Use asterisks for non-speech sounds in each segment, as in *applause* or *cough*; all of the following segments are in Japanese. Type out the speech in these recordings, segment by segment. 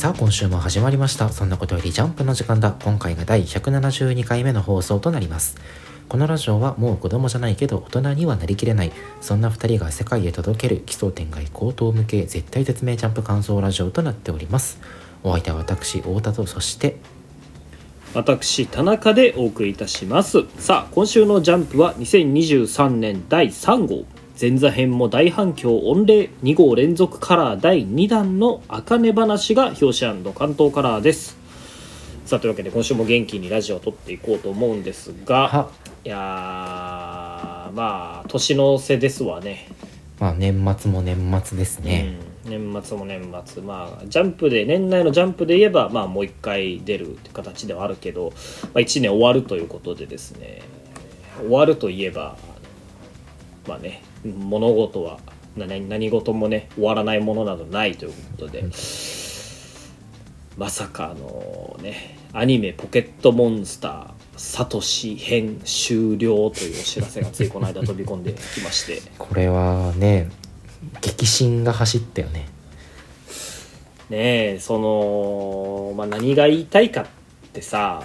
さあ今週も始まりました。そんなことよりジャンプの時間だ。今回が第172回目の放送となります。このラジオはもう子供じゃないけど大人にはなりきれない。そんな2人が世界へ届ける奇想天外高等向け絶対絶命ジャンプ感想ラジオとなっております。お相手は私太田とそして私田中でお送りいたします。さあ今週の「ジャンプ」は2023年第3号。前座編も大反響御礼2号連続カラー第2弾の「あかね話」が表紙関東カラーです。さあというわけで今週も元気にラジオを撮っていこうと思うんですがはいやーまあ年の瀬ですわね。まあ年末も年末ですね、うん、年末も年末。まあジャンプで年内のジャンプで言えばまあもう一回出るって形ではあるけど、まあ、1年終わるということでですね。終わるといえばまあね物事は何何事もね終わらないものなどないということで、まさかあのねアニメ「ポケットモンスターサトシ編終了」というお知らせがついこの間飛び込んできまして。*laughs* これはね激震が走ったよね。ねえその、まあ、何が言いたいかってさ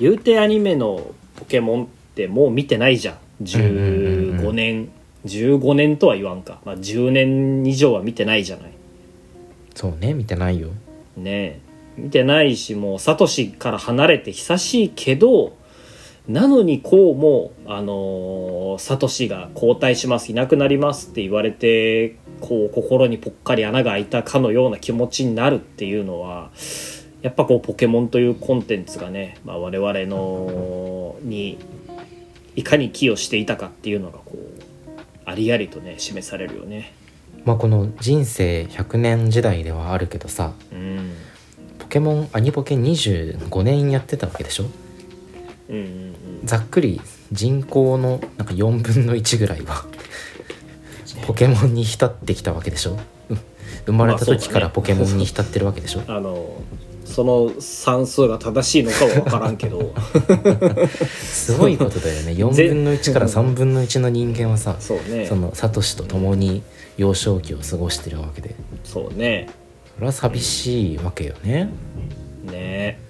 言うてアニメのポケモンってもう見てないじゃん。15年、15年とは言わんか、まあ、10年以上は見てないじゃない。そうね見てないよ。ねえ。見てないしもうサトシから離れて久しいけどなのにこうもあのーサトシが交代します。いなくなりますって言われてこう心にぽっかり穴が開いたかのような気持ちになるっていうのはやっぱこうポケモンというコンテンツがね、まあ、我々のにいかに寄与していたかっていうのがこうありありとね示されるよね。まあこの人生100年時代ではあるけどさうん。ポケモンアニポケ25年やってたわけでしょ？うんうんうん。ざっくり人口のなんか4分の1ぐらいはポケモンに浸ってきたわけでしょ？うん生まれた時からポケモンに浸ってるわけでしょ？あのその算数が正しいのかは分からんけど。*laughs* すごいことだよね。*laughs* 4分の1から3分の1の人間はさそうね。そのサトシと共に幼少期を過ごしてるわけで。そうね。それは寂しいわけよね。ね。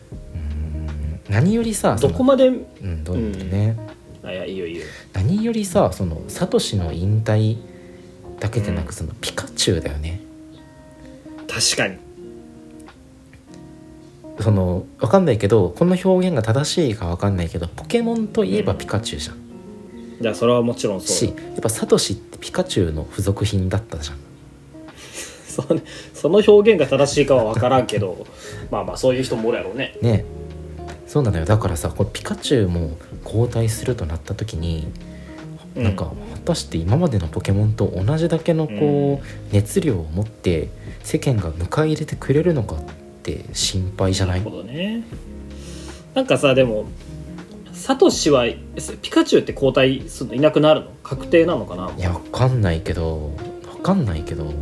うん。何よりさどこまで？うんどうなんだね、あいやいいよいいよ。何よりさそのサトシの引退だけでなく、うんそのピカチュウだよね。確かにそのわかんないけどこの表現が正しいかわかんないけどポケモンといえばピカチュウじゃん、じゃあそれはもちろんそうしだやっぱサトシってピカチュウの付属品だったじゃん。*laughs* そその表現が正しいかは分からんけど *laughs* まあまあそういう人もおるやろうね。ね。そうなのよ。だからさこれピカチュウも交代するとなった時に、うん。なんか果たして今までのポケモンと同じだけのこう、熱量を持って世間が迎え入れてくれるのかって心配じゃない？なるほどね。なんかさでもサトシはピカチュウって交代するのいなくなるの？確定なのかな？いやわかんないけどわかんないけど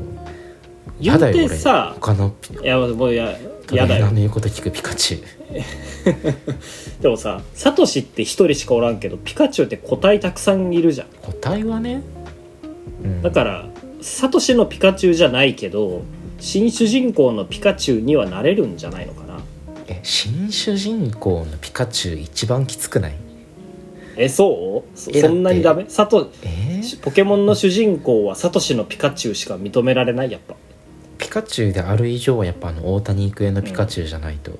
言うてさ他のピいやもういややだよ。やの言うこと聞くピカチュウ。*laughs* でもさサトシって一人しかおらんけどピカチュウって個体たくさんいるじゃん。個体はね、うん、だからサトシのピカチュウじゃないけど新主人公のピカチュウにはなれるんじゃないのかな？え新主人公のピカチュウ一番きつくない？えそう？そえそんなにダメ？サトえ？ーポケモンの主人公はサトシのピカチュウしか認められない？やっぱ。ピカチュウである以上はやっぱあの大谷育英のピカチュウじゃないと、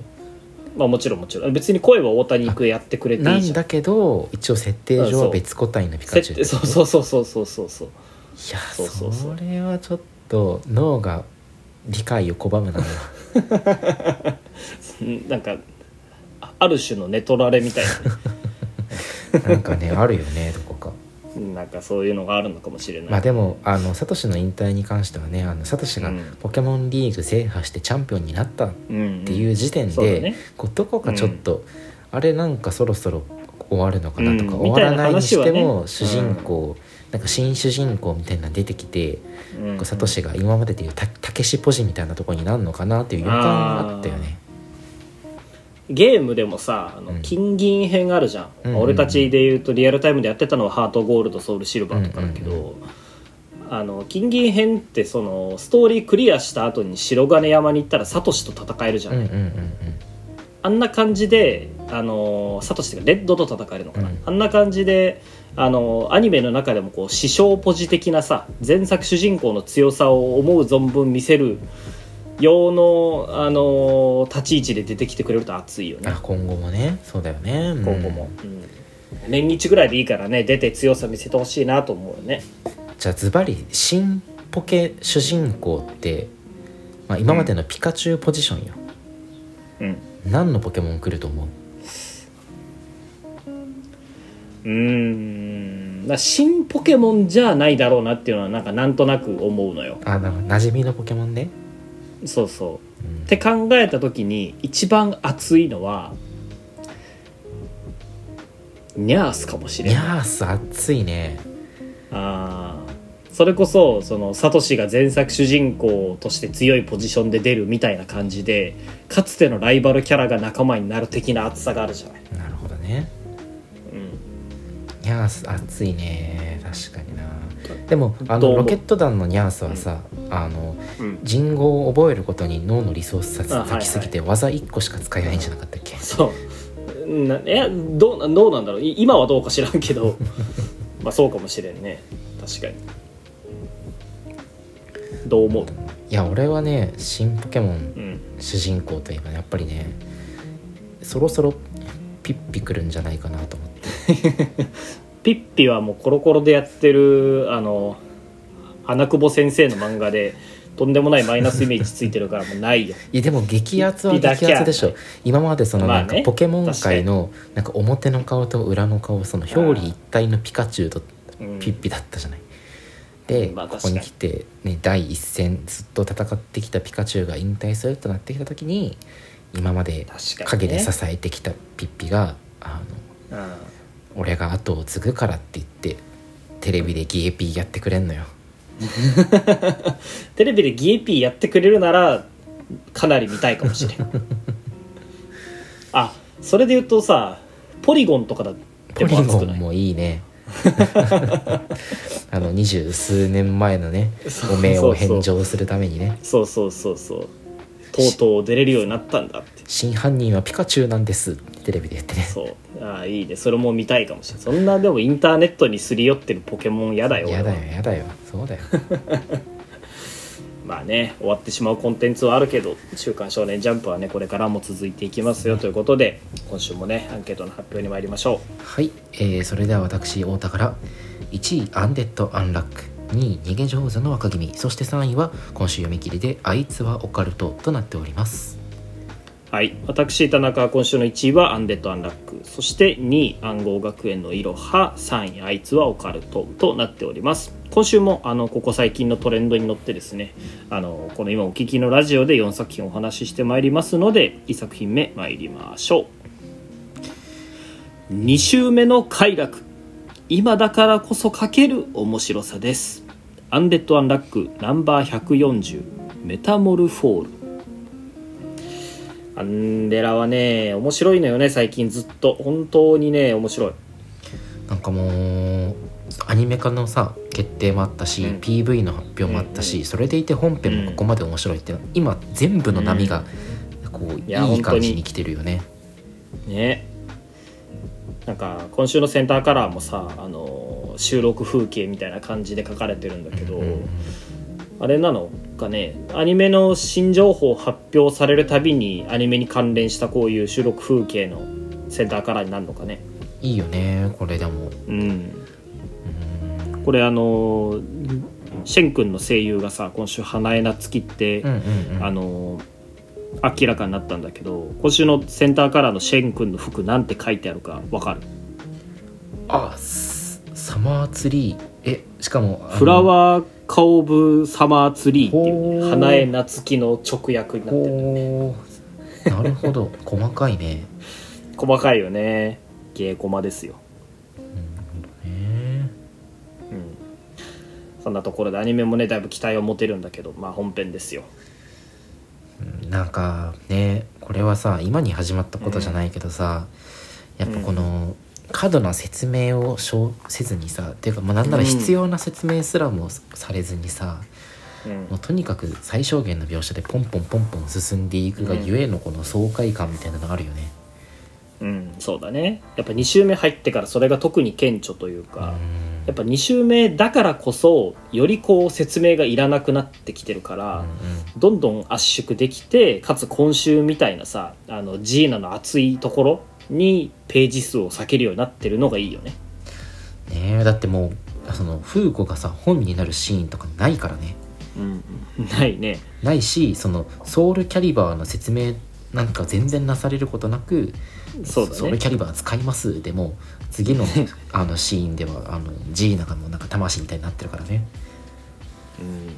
まあもちろんもちろん。別に声は大谷育英やってくれていいじゃん。なんだけど一応設定上は別個体のピカチュウ設定そう。そうそうそうそうそうそう。いやそうそうそう。それはちょっと脳が理解を拒むなうん *laughs* なんかあある種のネトラレみたいな。*laughs* んかねあるよねどこか。ななんかそういうのがあるのかもしれない、まあでもあのサトシの引退に関してはねあのサトシがうん。ポケモンリーグ制覇してチャンピオンになったっうんていう時点で、こうどこかちょっと、あれなんかそろそろ終わるのかなとか、うん。終わらないにしても、ね主人公、なんか新主人公みたいなの出てきて、うん。サトシが今まででいうたたけしポジみたいなところになるのかなっていう予感があったよね。ゲームでもさあのうん。金銀編あるじゃん、うん。うんうん俺たちで言うとリアルタイムでやってたのはハートゴールドソウルシルバーとかだけど、うんうんあの金銀編ってそのストーリークリアした後に白金山に行ったらサトシと戦えるじゃない、うんうんうんうん。あんな感じであのサトシがレッドと戦えるのかな、うん。あんな感じであのアニメの中でもこう師匠ポジ的なさ前作主人公の強さを思う存分見せる用のあの立ち位置で出てきてくれると熱いよね。あ今後もね。そうだよね。うん。今後も、うん。年一ぐらいでいいからね出て強さ見せてほしいなと思うよね。じゃあズバリ新ポケ主人公って、まあ、今までのピカチュウポジションよ、うん。何のポケモン来ると思う？うーんまあ新ポケモンじゃないだろうなっていうのはなんかなんとなく思うのよ。あだから馴染みのポケモンね、そうそう。うん。って考えた時に一番熱いのはニャースかもしれない。ニャース熱いね。あー。それこそそのサトシが前作主人公として強いポジションで出るみたいな感じでかつてのライバルキャラが仲間になる的な熱さがあるじゃない、なるほどね。うん、ニャース熱いね。確かにな。でもあのロケット団のニャースはさ、あのうん、人語を覚えることに脳のリソースあはいはい。割きすぎて技1個しか使えないんじゃなかったっけ、そう。なえどうどうなんだろう？い今はどうか知らんけど。*laughs* まあそうかもしれんね。確かに。どう思う？いや俺はね新ポケモンうん。主人公といえばねやっぱりねそろそろピッピくるんじゃないかなと思って *laughs* ピッピはもうコロコロでやってるあの穴久保先生の漫画でとんでもないマイナスイメージついてるからもうないよ。*laughs* いやでも激アツは激アツでしょ。今までそのなんかポケモン界のなんか表の顔と裏の顔その表裏一体のピカチュウとうん。ピッピだったじゃない。で、まあここに来て、ね、第一線ずっと戦ってきたピカチュウが引退するとなってきた時に今まで陰で支えてきたピッピがあのうん俺が後を継ぐからって言ってテレビでギエピーやってくれんのよ。*laughs* テレビでギエピーやってくれるならかなり見たいかもしれん。*laughs* あそれで言うとさポリゴンとかだってポリも熱くない。ゴンもいいね。*laughs* あの二十数年前のねそうお名を返上するためにね。そうそうそうそうとうとう出れるようになったんだって。真犯人はピカチュウなんです。ってテレビで言ってね。そう。ああいいね。それも見たいかもしれないそんなでもインターネットにすり寄ってるポケモン嫌だよやだよやだよ。そうだよ。*laughs* まあね終わってしまうコンテンツはあるけど「週刊少年ジャンプ」はねこれからも続いていきますよ。ということで今週もねアンケートの発表に参りましょはい、えーそれでは私太田から1位アンデッド・アンラック2位逃げ上手の若君。そして3位は今週読み切りであいつはオカルトとなっております。はい。私田中は今週の1位はアンデッド・アンラック。そして2位暗号学園のいろは。3位あいつはオカルトとなっております。今週もあのここ最近のトレンドに乗ってですねあのこの今お聞きのラジオで4作品お話ししてまいりますので1作品目参りましょう。2週目の快楽。今だからこそ書ける面白さです。アンデッド・アンラックナンバー140メタモルフォール。アンデラはね面白いのよね最近。ずっと。本当にね面白い。なんかもうアニメ化のさ決定もあったし、うん。PV の発表もあったし、うんそれでいて本編もここまで面白いって、今全部の波がこう、いやいい感じに来てるよね。ねなんか今週のセンターカラーもさあの収録風景みたいな感じで書かれてるんだけど、うんあれなのかねアニメの新情報発表されるたびにアニメに関連したこういう収録風景のセンターカラーになるのかね。いいよねこれでも。うん。うん。これあのシェン君の声優がさ今週花江夏樹って、あの明らかになったんだけど今週のセンターカラーのシェン君の服なんて書いてあるかわかる？あスサマーツリー。えしかもフラワーカオブサマーツリーっていう、ほう花江夏樹の直訳になってるほうなるほど。細かいね。細かいよね。芸駒ですよ、そんなところでアニメもねだいぶ期待を持てるんだけどまあ本編ですよ。うんなんかねこれはさ今に始まったことじゃないけどさ、やっぱこの過度な説明をしょうせずにさっていうかまあなんなら必要な説明すらもされずにさ、うんもうとにかく最小限の描写でポンポンポンポン進んでいくがゆえのこの爽快感みたいなのがあるよね。うん、そうだね。やっぱ2周目入ってからそれが特に顕著というか、やっぱ2周目だからこそよりこう説明がいらなくなってきてるから、どんどん圧縮できてかつ今週みたいなさあのジーナの熱いところにページ数を避けるようになってるのがいいよね。ねえだってもうそのフーコがさ本になるシーンとかないからね。うん。ないね。ないしそのソウルキャリバーの説明なんか全然なされることなくそうだねソウルキャリバー使います。でも次の *laughs* あのシーンではあのジーナがもうなんか魂みたいになってるからね。うん。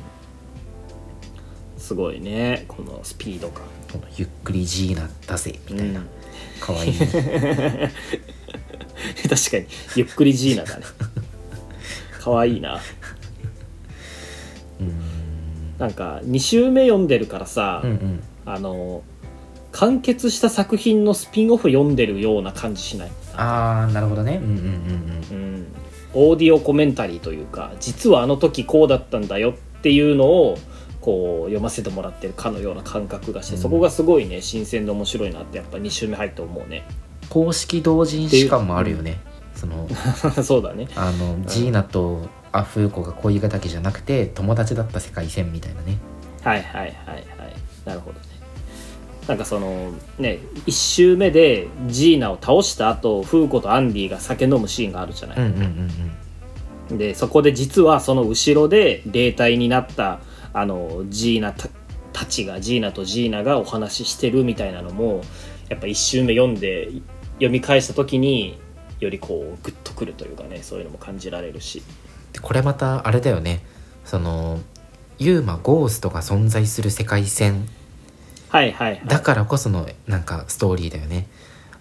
すごいね。このスピード感。このゆっくりジーナ出せみたいな、うん。かわい。い *laughs* 確かにゆっくりジーナだね。かわいいな。うん。なんか2週目読んでるからさ、うんうん。あの完結した作品のスピンオフ読んでるような感じしない？ああなるほどね。うんうんうんうん。うん、オーディオコメンタリーというか実はあの時こうだったんだよっていうのをこう読ませてもらってるかのような感覚がして、うん。そこがすごいね新鮮で面白いなってやっぱ2週目入って思うね。公式同人誌感もあるよね。その *laughs* そうだね。あのジーナとアフーコが恋敵じゃなくて友達だった世界線みたいなね。はいはいはいはい。なるほど。ねなんかそのね1周目でジーナを倒した後フーコとアンディが酒飲むシーンがあるじゃない、うんうんうんうん。でそこで実はその後ろで霊体になったあのジーナたたちがジーナとジーナがお話ししてるみたいなのもやっぱ一周目読んで読み返した時によりこうグッとくるというかねそういうのも感じられるし。でこれまたあれだよね。そのユーマゴーストが存在する世界線はいはいはい。だからこそのなんかストーリーだよね。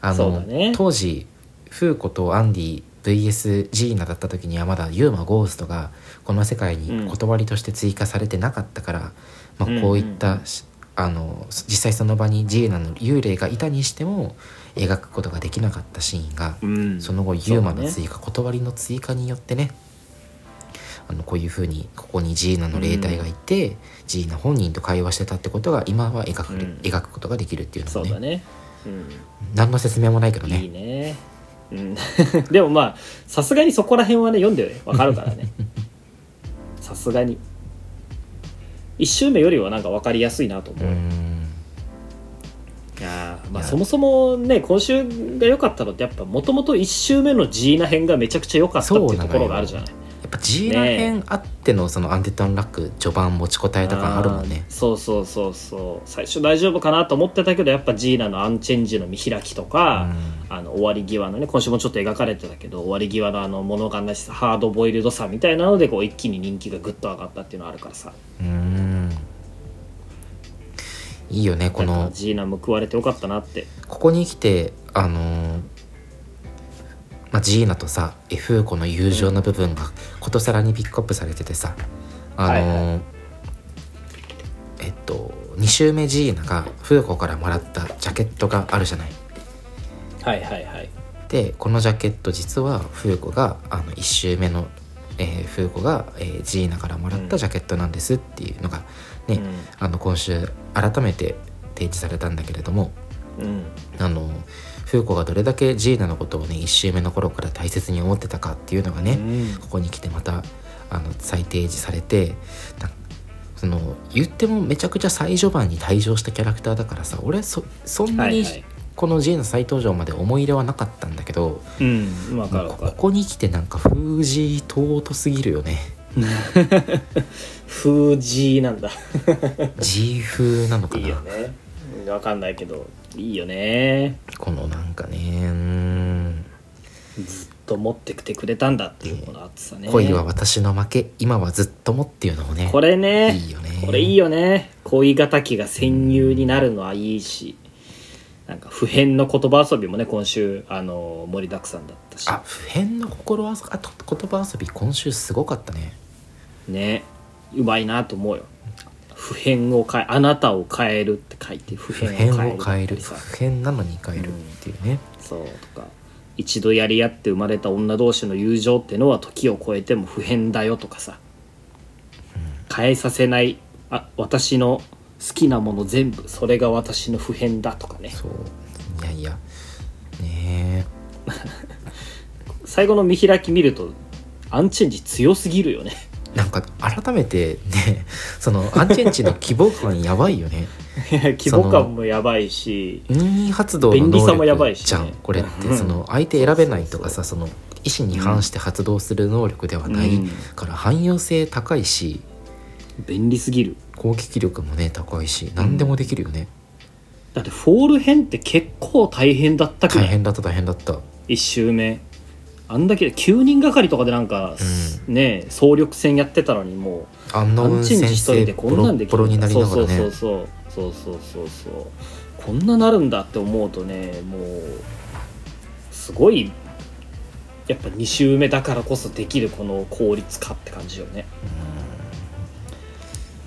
あのね。当時フーコとアンディ VS ジーナだった時にはまだユーマゴーストがこの世界に断りとして追加されてなかったから、まあ、こういった、しあの実際その場にジーナの幽霊がいたにしても描くことができなかったシーンが、うん。その後ユーマの追加、断りの追加によってねあのこういうふうにここにジーナの霊体がいて、ジーナ本人と会話してたってことが今は描く,、うん。描くことができるっていうのもね。そうだね、うん、何の説明もないけどね。いいね、うん、*laughs* でもまあさすがにそこら辺はね読んでよわかるからね。*laughs* さすがに。一周目よりはなんか分かりやすいなと思う、いん。やーまあそもそもね今週が良かったのってやっぱもともと1周目のジーナ編がめちゃくちゃ良かったっていうところがあるじゃないやっぱジーナ編あってのそのアンデッド・アンラック序盤持ちこたえた感あるもんね。そうそうそうそう。最初大丈夫かなと思ってたけどやっぱジーナのアンチェンジの見開きとか、あの終わり際のね今週もちょっと描かれてたけど終わり際のあの物悲しさハードボイルドさみたいなのでこう一気に人気がぐっと上がったっていうのはあるからさ。うーん。いいよねこの。かジーナ報われてよかったなって。ここに来てあのーまあ、ジーナとさエフーコの友情の部分がことさらにピックアップされててさあのーはいはえっと2周目ジーナがフーコからもらったジャケットがあるじゃない。はいはいはい。でこのジャケット実はフーコがあの1周目の、えーフーコが、えージーナからもらったジャケットなんですっていうのがね、うん。あの今週改めて提示されたんだけれどもうん。あのフーコがどれだけジーナのことをね1周目の頃から大切に思ってたかっていうのがね、うん。ここに来てまたあの再提示されてなその言ってもめちゃくちゃ最序盤に退場したキャラクターだからさ俺そそんなにこのジーナ再登場まで思い入れはなかったんだけど、うんここに来てなんか封じ尊すぎるよね。*laughs* 風ジーなんだ。*laughs* G 風なのかいないよね分かんないけどいいよね。このなんかねうーんずっと持ってきてくれたんだっていうこの熱さね。恋は私の負け今はずっともっていうのもねこれねいいよね。これいいよね。恋敵が戦友になるのはいいしなんか普遍の言葉遊びもね今週あの盛りだくさんだったし。あ普遍の心ああと言葉遊び今週すごかったね。ねうまいなと思うよ普遍を変えあなたを変えるって書いて普普遍を変える。変える普遍なのに変えるっていうね、そうとか。一度やり合って生まれた女同士の友情ってのは時を超えても不変だよとかさ。変えさせないあ私の好きなもの全部それが私の不変だとかね。そう。いやいや。ね *laughs* 最後の見開き見るとアンチェンジ強すぎるよね。えなんか改めてね *laughs* そのアンチェンチの規模感やばいよね。*laughs* 規模感もやばいし任意発動の能やばいしね。力じゃんこれって。うん。その相手選べないとかさその意思に反して発動する能力ではないうん。から汎用性高いし便利すぎる。攻撃力もね高いし何でもできるよね。だってフォール編って結構大変だったくない？大変だった大変だった。1周目あんだけ9人がかりとかでなんか、ね総力戦やってたのにもあんな運うアンチェンジ先一人生でこボロんなんできボロになりながらそうね。そうそうそうそうそう。そうそうこんななるんだって思うとねもうすごいやっぱ2周目だからこそできるこの効率化って感じよね。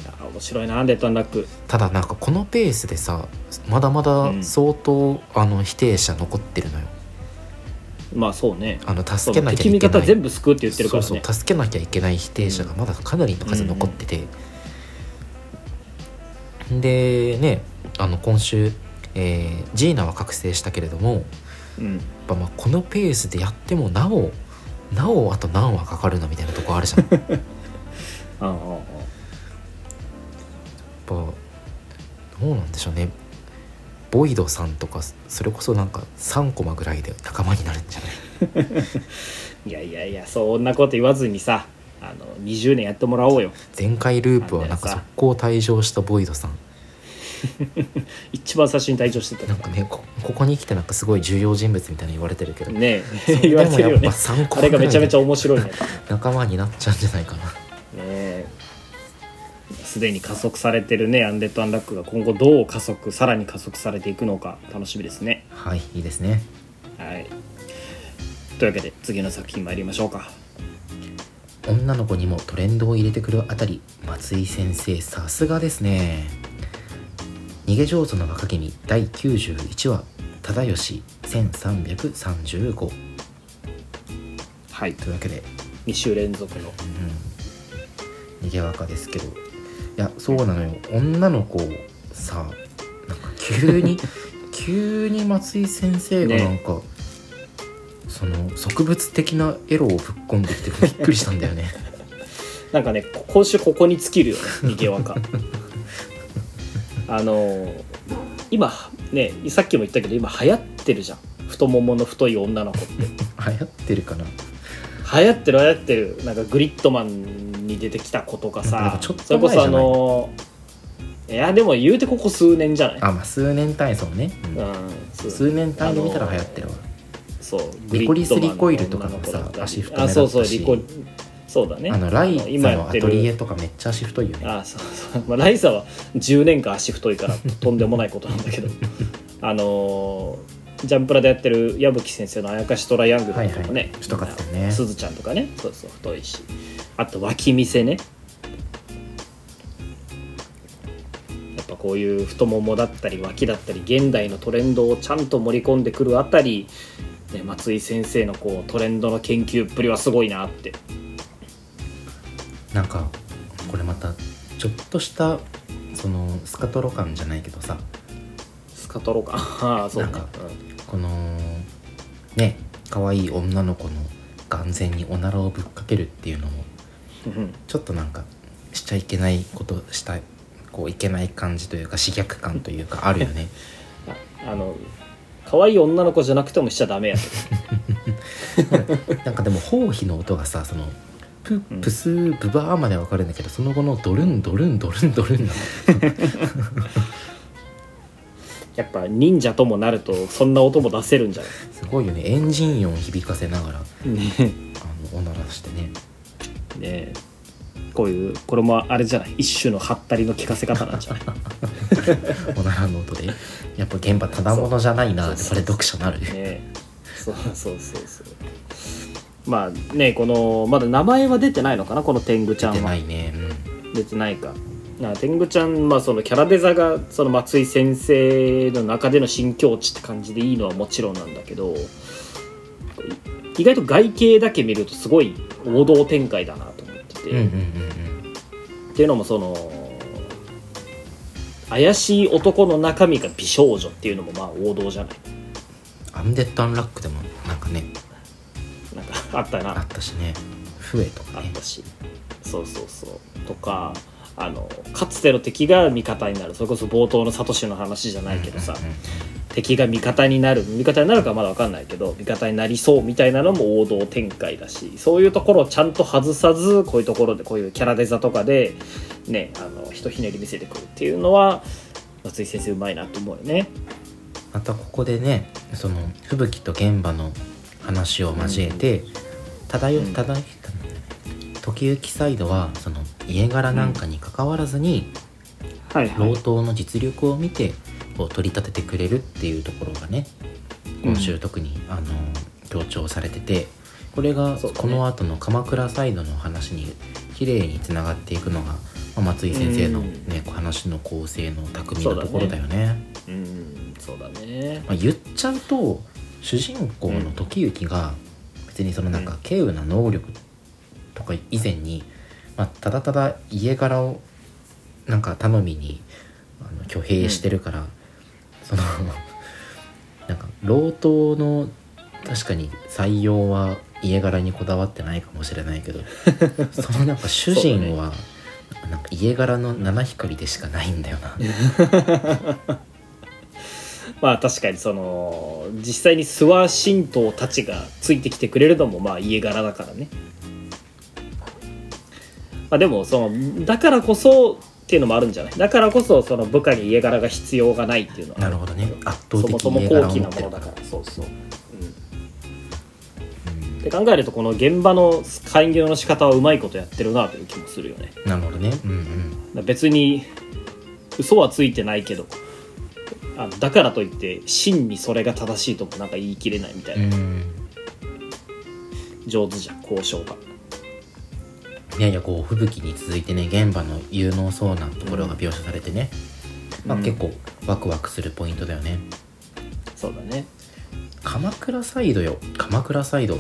いや面白いなレッドアンラック。ただなんかこのペースでさまだまだ相当、あの否定者残ってるのよまあそうね。あのそ助けなきゃいけない。方全部救うって言ってるからね。そうそう助けなきゃいけない否定者がまだかなりの数残ってて、でねあの今週、えージーナは覚醒したけれどもやっうんぱまあこのペースでやってもなおなおあと何話かかるなみたいなとこあるじゃん。*laughs* やっああああぱどうなんでしょうねボイドさんとかそれこそなんか3コマぐらいで仲間になるんじゃない？*laughs* いやいやいやそんなこと言わずにさあの20年やってもらおうよ。前回ループはなんか速攻退場したボイドさん。*laughs* 一番最初に退場してた。かなんかねこここに来てなんかすごい重要人物みたいに言われてるけど。らねそれ言われでもやっぱてるよね。3個あれがめちゃめちゃゃ面白いね。ね *laughs* 仲間になっちゃうんじゃないかな。えすでに加速されてるねアンデッド・アンラックが今後どう加速さらに加速されていくのか楽しみですね。はいいいですね。はい。というわけで次の作品参りましょうか。女の子にもトレンドを入れてくるあたり松井先生さすがですね。逃げ上手の若君第91話忠義1335はい。というわけで、2週連続の。うん、逃げ若ですけどいやそうなのよ。女の子さなんか急に *laughs* 急に松井先生がなんか、その植物的なエロをぶっ込んできてびっくりしたんだよね。*laughs* なんかねこ今週ここに尽きるよね逃げ若あの今ねさっきも言ったけど今流行ってるじゃん。太ももの太い女の子って。*laughs* 流行ってるかな。流行ってる流行ってる。なんかグリッドマンに出てきた子とかさかちょっとそれこそあのいやでも言うてここ数年じゃない？あまあ数年単位そうね、うんう。ん数年単位で見たら流行ってるわ。そうリコリスリコイルとかもさ女の子だったり足太めだったし。あそうそうリコそうだね。あのライ今ザのアトリエとかめっちゃ足太いよね。あそうそう、まあ、ライザは10年間足太いからとんでもないことなんだけど。*laughs* あのージャンプラでやってる矢吹先生の「あやかしトライアングル」とかね、はいはい。太かったよね。すずちゃんとかね。そうそう太いしあと脇見せね。やっぱこういう太ももだったり脇だったり現代のトレンドをちゃんと盛り込んでくるあたり、ね、松井先生のこうトレンドの研究っぷりはすごいなって。なんかこれまたちょっとしたそのスカトロ感じゃないけどさ。スカトロかああそうね。なんかこのね可愛い女の子の眼前におならをぶっかけるっていうのもちょっとなんかしちゃいけないことしたいこういけない感じというか刺激感というかあるよね。あ *laughs* あの可愛い女の子じゃなくてもしちゃダメや *laughs* なんかでも包皮の音がさそのプップスーブバーまではわかるんだけどその後のドルンドルンドルンドルンなの。*laughs* やっぱ忍者ともなるとそんな音も出せるんじゃない？すごいよね。エンジン音響かせながらあねのおならしてねねこういうこれもあれじゃない一種のハったりの聞かせ方なんじゃない？*laughs* おならの音で。やっぱ現場ただものじゃないな。それ読者なる。ね。そうそうそうそう。まあねこのまだ名前は出てないのかな？この天狗ちゃんは。出てないね。うん。出てないか。な天狗ちゃんまあそのキャラデザがその松井先生の中での新境地って感じでいいのはもちろんなんだけど意外と外形だけ見るとすごい王道展開だなと思ってて、うんうんうんっていうのもその怪しい男の中身が美少女っていうのもまあ王道じゃない。うんアンデッド・アンラックでもなんかね。なんかあったな。あったしね。フエとかね。あったし。そうそうそう。とかあのかつての敵が味方になる。それこそ冒頭のサトシの話じゃないけどさ、うんうんうん敵が味方になる味方になるかはまだ分かんないけど味方になりそうみたいなのも王道展開だしそういうところをちゃんと外さずこういうところでこういうキャラデザとかでねあのひとひねり見せてくるっていうのは松井先生うまいなと思うよね。またここでねその吹雪と現場の話を交えて、漂うん。漂時行サイドはその家柄なんかに関わらずに、はい。老頭の実力を見てこう取り立ててくれるっていうところがね今週特に、あの強調されててこれがこの後の鎌倉サイドの話に綺麗につながっていくのが、まあ松井先生の、うん。ね、話の構成の巧みなところだよね。うんそうだね。まあ、言っちゃうと主人公の時行が別にそのなんか稀有な能力とか以前に、まあ、ただただ家柄をなんか頼みにあの挙兵してるから、そのなんか老頭の確かに採用は家柄にこだわってないかもしれないけどそのなんか主人は、なんか家柄の七光でしかないんだよな。*laughs* まあ確かにその実際に諏訪神道たちがついてきてくれるのもまあ家柄だからね。まあでもそのだからこそっていうのもあるんじゃない？だからこそその部下に家柄が必要がないっていうのはあなるほどね圧倒的そもそも高貴なものだからそうそう。って考えるとこの現場の開業の仕方はうまいことやってるなという気もするよね。なるほどね。うんうん。別に嘘はついてないけどあのだからといって真にそれが正しいともなんか言い切れないみたいな、うん。上手じゃん交渉が。いやいやこう吹雪に続いてね現場の有能そうなところが描写されてね、まあ、うん結構ワクワクするポイントだよね。そうだね。鎌倉サイドよ鎌倉サイド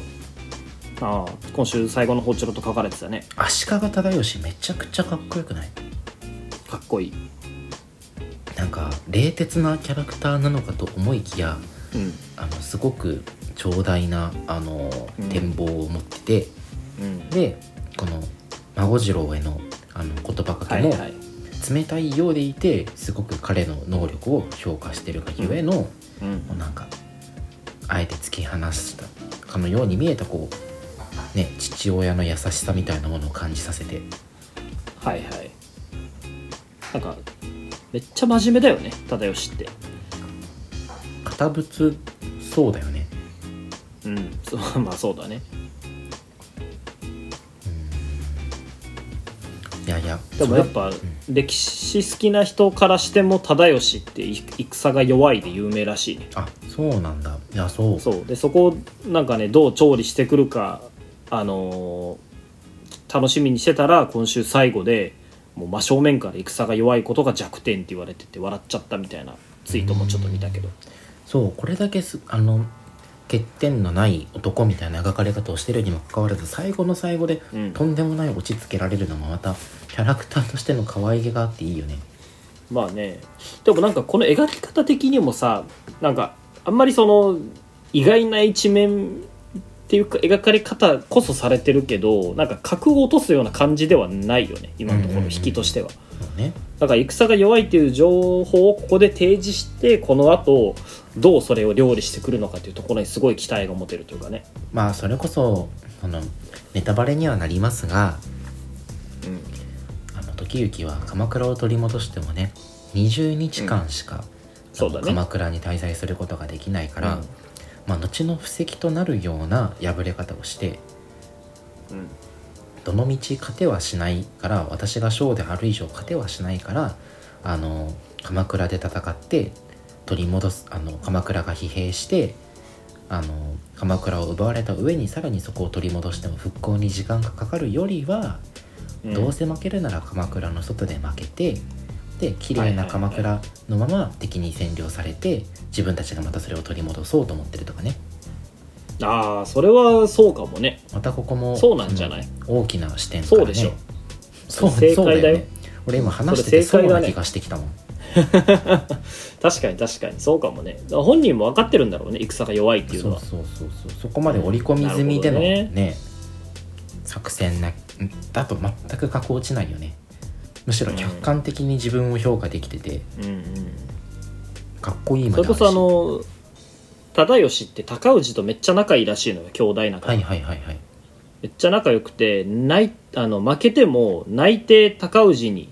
ああ今週最後の方ちょろっと書かれてたね。足利忠義めちゃくちゃかっこよくない？かっこいい。なんか冷徹なキャラクターなのかと思いきやうん。あのすごく長大なあのうん展望を持ってて、うん。でこの孫次郎へのあの言葉かけも。冷たいようでいてすごく彼の能力を評価してるがゆえの、うんもうなんかあえて突き放したかのように見えたこうね父親の優しさみたいなものを感じさせてはいはい。なんかめっちゃ真面目だよね忠義って。堅物そうだよねうん。そう *laughs* まあそうだね。や。でもやっぱ、歴史好きな人からしても忠義って戦が弱いで有名らしいね。あそうなんだ。いやそう。そう。でそこをなんかねどう調理してくるかあのー楽しみにしてたら今週最後でもう真正面から戦が弱いことが弱点って言われてて笑っちゃったみたいなツイートもちょっと見たけど。そうこれだけすあの欠点のない男みたいな描かれ方をしてるにもかかわらず最後の最後でうん。とんでもない落ち着けられるのもまたキャラクターとしての可愛げがあっていいよね。まあね。でもなんかこの描き方的にもさなんかあんまりその意外な一面っていうか描かれ方こそされてるけどなんか格を落とすような感じではないよね。今のところ引きとしては。そうね。だから戦が弱いっていう情報をここで提示してこの後どうそれを料理してくるのかっていうところにすごい期待が持てるというかね。まあそれこそあのネタバレにはなりますがうん。あの時行は鎌倉を取り戻してもね20日間しか、そうだね。鎌倉に滞在することができないから、うん。まあ、後の布石となるような破れ方をしてうんどの道勝てはしないから私が将である以上勝てはしないからあの鎌倉で戦って取り戻すあの鎌倉が疲弊してあの鎌倉を奪われた上にさらにそこを取り戻しても復興に時間がかかるよりは、うん。どうせ負けるなら鎌倉の外で負けてで綺麗な鎌倉のまま敵に占領されて自分たちがまたそれを取り戻そうと思ってるとかねああそれはそうかもね。またここもそうなんじゃない？大きな視点からね。そうでしょ。そう正解だよ。ね。俺今話しててそうな気がしてきたもん。*laughs* 確かに確かに。そうかもね。本人も分かってるんだろうね戦が弱いっていうのは。そうそうそうそこまで織り込み済みでのなるほどね作戦なだと全く格落ちないよね。むしろ客観的に自分を評価できててうんうん。かっこいいまでそれこそあの忠義って高氏とめっちゃ仲いいらしいのよ兄弟仲、はいはいはいはい。めっちゃ仲良くて泣いあの負けても泣いて高氏に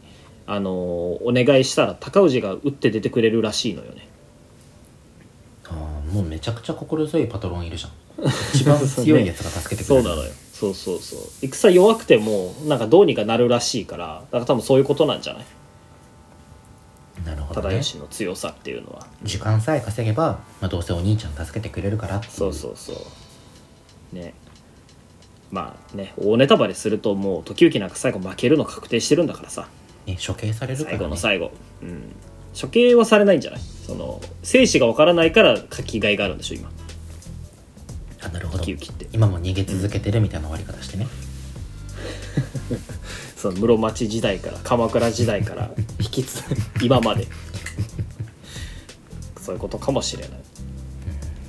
あのお願いしたら高氏が打って出てくれるらしいのよね。ああもうめちゃくちゃ心強いパトロンいるじゃん。*laughs* 一番強いやつが助けてくれる。そうなのよ。そうそうそう。戦弱くてもなんかどうにかなるらしいからだから多分そういうことなんじゃない？なるほどね。忠義の強さっていうのは。時間さえ稼げば、まあ、どうせお兄ちゃん助けてくれるからっていそうそうそう。ね。まあね大ネタバレするともう時行なんか最後負けるの確定してるんだからさ。ね、処刑されるから、最ね、後の最後、うん、処刑はされないんじゃない？その生死がわからないから書きがいがあるんでしょ今。あなるほど。今も逃げ続けてるみたいな終わり方してね、*laughs* その室町時代から鎌倉時代から *laughs* 引き継今まで。そういうことかもしれない。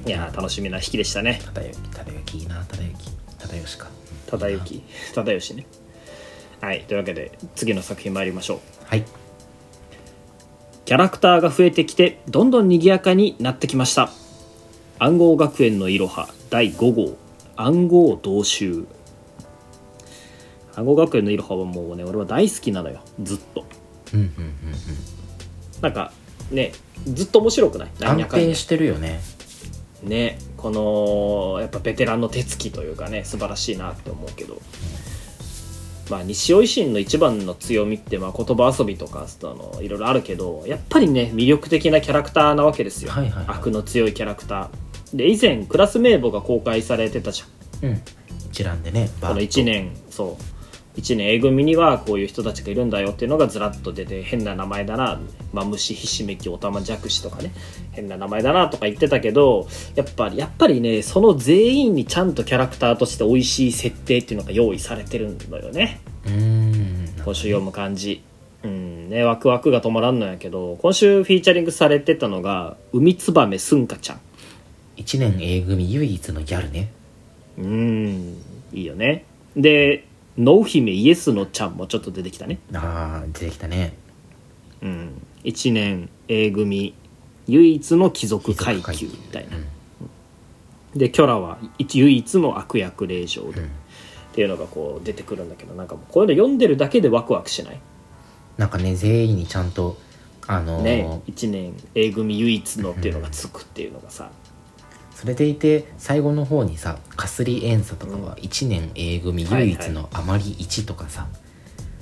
いやー楽しみな引きでしたね。忠之忠之いいな忠之忠義か。忠之忠義ね。はいというわけで次の作品参りましょう。はい。キャラクターが増えてきてどんどん賑やかになってきました。暗号学園のいろは第5号。暗号同州暗号学園のいろははもうね俺は大好きなのよ。ずっと。うんうんうんなんかねずっと面白くない？安定してるよね。ねこのやっぱベテランの手つきというかね素晴らしいなって思うけど、まあ西尾維新の一番の強みってまあ言葉遊びとかあのいろいろあるけどやっぱりね魅力的なキャラクターなわけですよ、はいはいはい。悪の強いキャラクター。で以前クラス名簿が公開されてたじゃん。うん。一覧でねこの1年そう1年 A 組にはこういう人たちがいるんだよっていうのがずらっと出て変な名前だなマムシヒシメキオタマジャクシとかね変な名前だなとか言ってたけどやっぱりやっぱりねその全員にちゃんとキャラクターとして美味しい設定っていうのが用意されてるのよね。うーん。今週読む感じ。うん。ねワクワクが止まらんのやけど。今週フィーチャリングされてたのが海ツバメスンカちゃん。1年 A 組唯一のギャルね。うーん。いいよね。でノウ姫イエスのちゃんもちょっと出てきたね。ああ出てきたね。うん、1年 A 組唯一の貴族階級みたいな、でキョラは一唯一の悪役令嬢で、うん。っていうのがこう出てくるんだけどなんかもうこういうの読んでるだけでワクワクしない？なんかね全員にちゃんとあのーね1年 A 組唯一のっていうのがつくっていうのがさ、それでいて最後の方にさかすり遠佐とかは1年 A 組唯一のあまり1とかさ、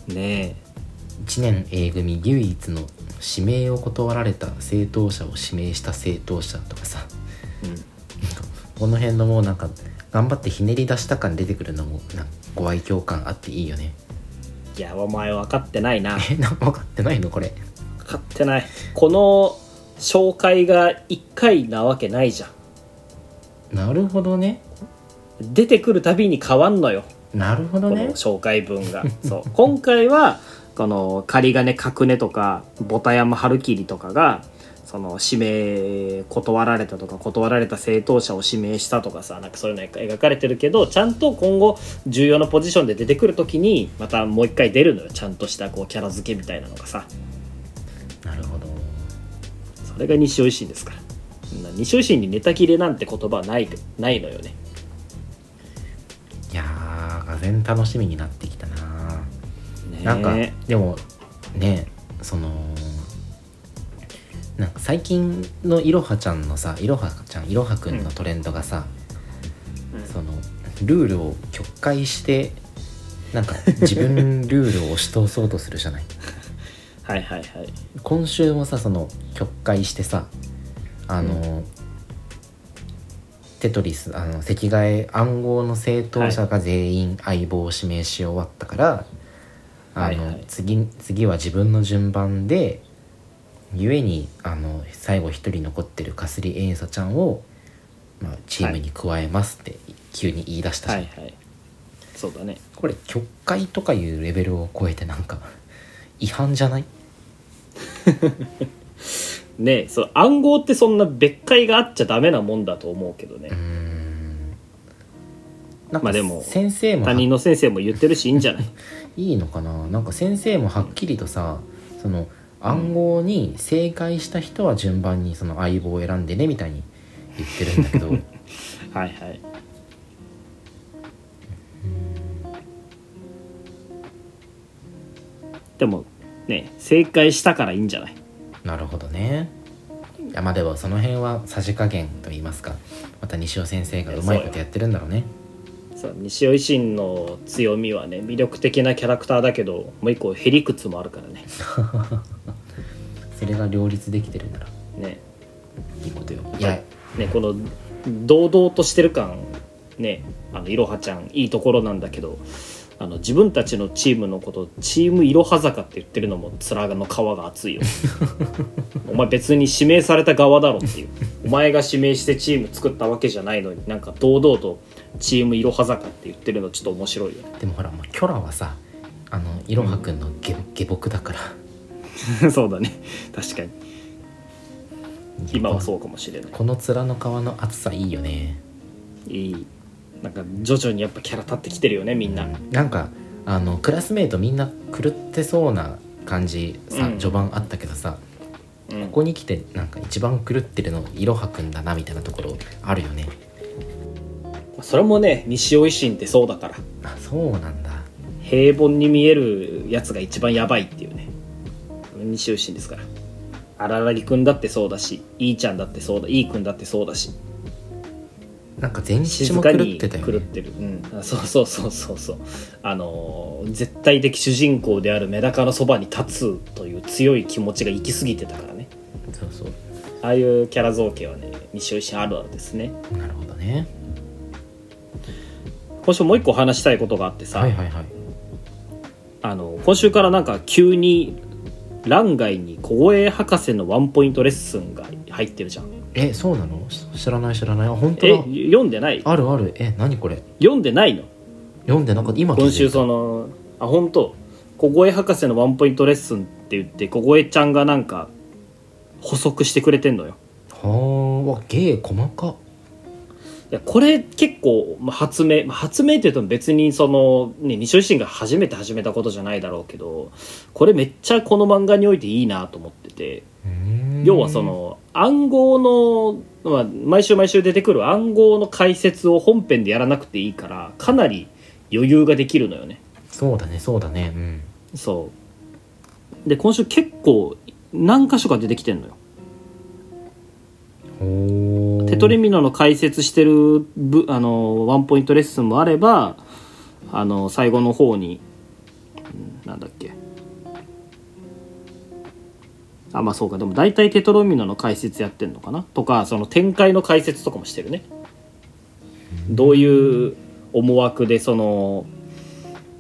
ね1年 A 組唯一の指名を断られた正当者を指名した正当者とかさ。え、うん、この辺のもうなんか頑張ってひねり出した感出てくるのもなんかご愛嬌感あっていいよね。いやお前分かってないな。え *laughs* な分かってないのこれ。分かってない。この紹介が1回なわけないじゃんなるほどね。出てくるたびに変わんのよ。なるほどね。この紹介文が。*laughs* そう。今回はこの仮金角根とかボタ山春霧とかがその指名断られたとか断られた正当者を指名したとかさなんかそういうのが描かれてるけどちゃんと今後重要なポジションで出てくる時にまたもう一回出るのよ。ちゃんとしたこうキャラ付けみたいなのがさ。なるほど。それが西尾維新ですから西尾維新にネタ切れなんて言葉はないないのよね。いやーがぜん楽しみになってきたな。ねなんかでもねそのなんか最近のいろはちゃんのさいろはちゃんいろはくんのトレンドがさ、うん。そのルールを曲解してなんか自分ルールを押し通そうとするじゃない。*laughs* はいはいはい。今週もさその曲解してさあの、テトリスあの赤外暗号の正当者が全員相棒を指名し終わったから、あのはいはい。次次は自分の順番で故にあの最後一人残ってるかすりえんさちゃんをまあ、チームに加えますって急に言い出したじゃん、はいはい。そうだね。これ曲解とかいうレベルを超えてなんか違反じゃない？*laughs* ねそう暗号ってそんな別解があっちゃダメなもんだと思うけどね、ん。なんかまあでも先生も他人の先生も言ってるしいいんじゃない？*laughs* いいのかな？なんか先生もはっきりとさその暗号に正解した人は順番にその相棒を選んでねみたいに言ってるんだけど。*laughs* はいはい。でもね正解したからいいんじゃない？なるほどね。まあでもその辺はさじ加減と言いますか。また西尾先生がうまいことやってるんだろうね。そう西尾維新の強みはね魅力的なキャラクターだけどもう一個へりくつもあるからね。*laughs* それが両立できてるならね。いいことよ。いやねこの堂々としてる感ねあのいろはちゃんいいところなんだけどあの自分たちのチームのことチームいろは坂って言ってるのも面の皮が厚いよ。*laughs* お前別に指名された側だろっていう。お前が指名してチーム作ったわけじゃないのになんか堂々とチームいろは坂って言ってるのちょっと面白いよね。でもほら、まあ、キョラはさあのいろはくんの下下僕だから。*laughs* そうだね。確かに。今はそうかもしれない。この面の皮の厚さいいよね。いいなんか徐々にやっぱキャラ立ってきてるよねみんな、なんかあのクラスメートみんな狂ってそうな感じさ、うん。序盤あったけどさうん。ここに来てなんか一番狂ってるのいろはくんだなみたいなところあるよね。それもね西尾維新ってそうだから。あそうなんだ。平凡に見えるやつが一番やばいっていうね。西尾維新ですから。荒らぎくんだってそうだしいいちゃんだってそうだいいくんだってそうだしなんか前日も狂ってたよね。狂ってる、うん、あそうそうそうそうそう。あのー絶対的主人公であるメダカのそばに立つという強い気持ちが行き過ぎてたからね。そうそう。ああいうキャラ造形はね西尾維新あるあるですね。なるほどね。今週もう一個話したいことがあってさ、はいはいはい。あの今週からなんか急に欄外に小声博士のワンポイントレッスンが入ってるじゃんえそうなの？し知らない知らない。あ本当えだ読んでない？あるある。え何これ？読んでないの？読んでなんか今今週そのあ本当？小声博士のワンポイントレッスンって言って小声ちゃんがなんか補足してくれてんのよ。はあ。わ芸細か。いやこれ結構、まあ、発明まあ発明って言うと別にその、ね、西尾維新が初めて始めたことじゃないだろうけどこれめっちゃこの漫画においていいなと思ってて要はその暗号の、まあ、毎週毎週出てくる暗号の解説を本編でやらなくていいからかなり余裕ができるのよね。そうだねそうだね。うん。そう。で今週結構何箇所か出てきてんのよ。テトリミノの解説してるぶあのワンポイントレッスンもあればあの最後の方にうんなんだっけあまあそうか。でも大体テトロミノの解説やってんのかな？とかその展開の解説とかもしてるね。どういう思惑でその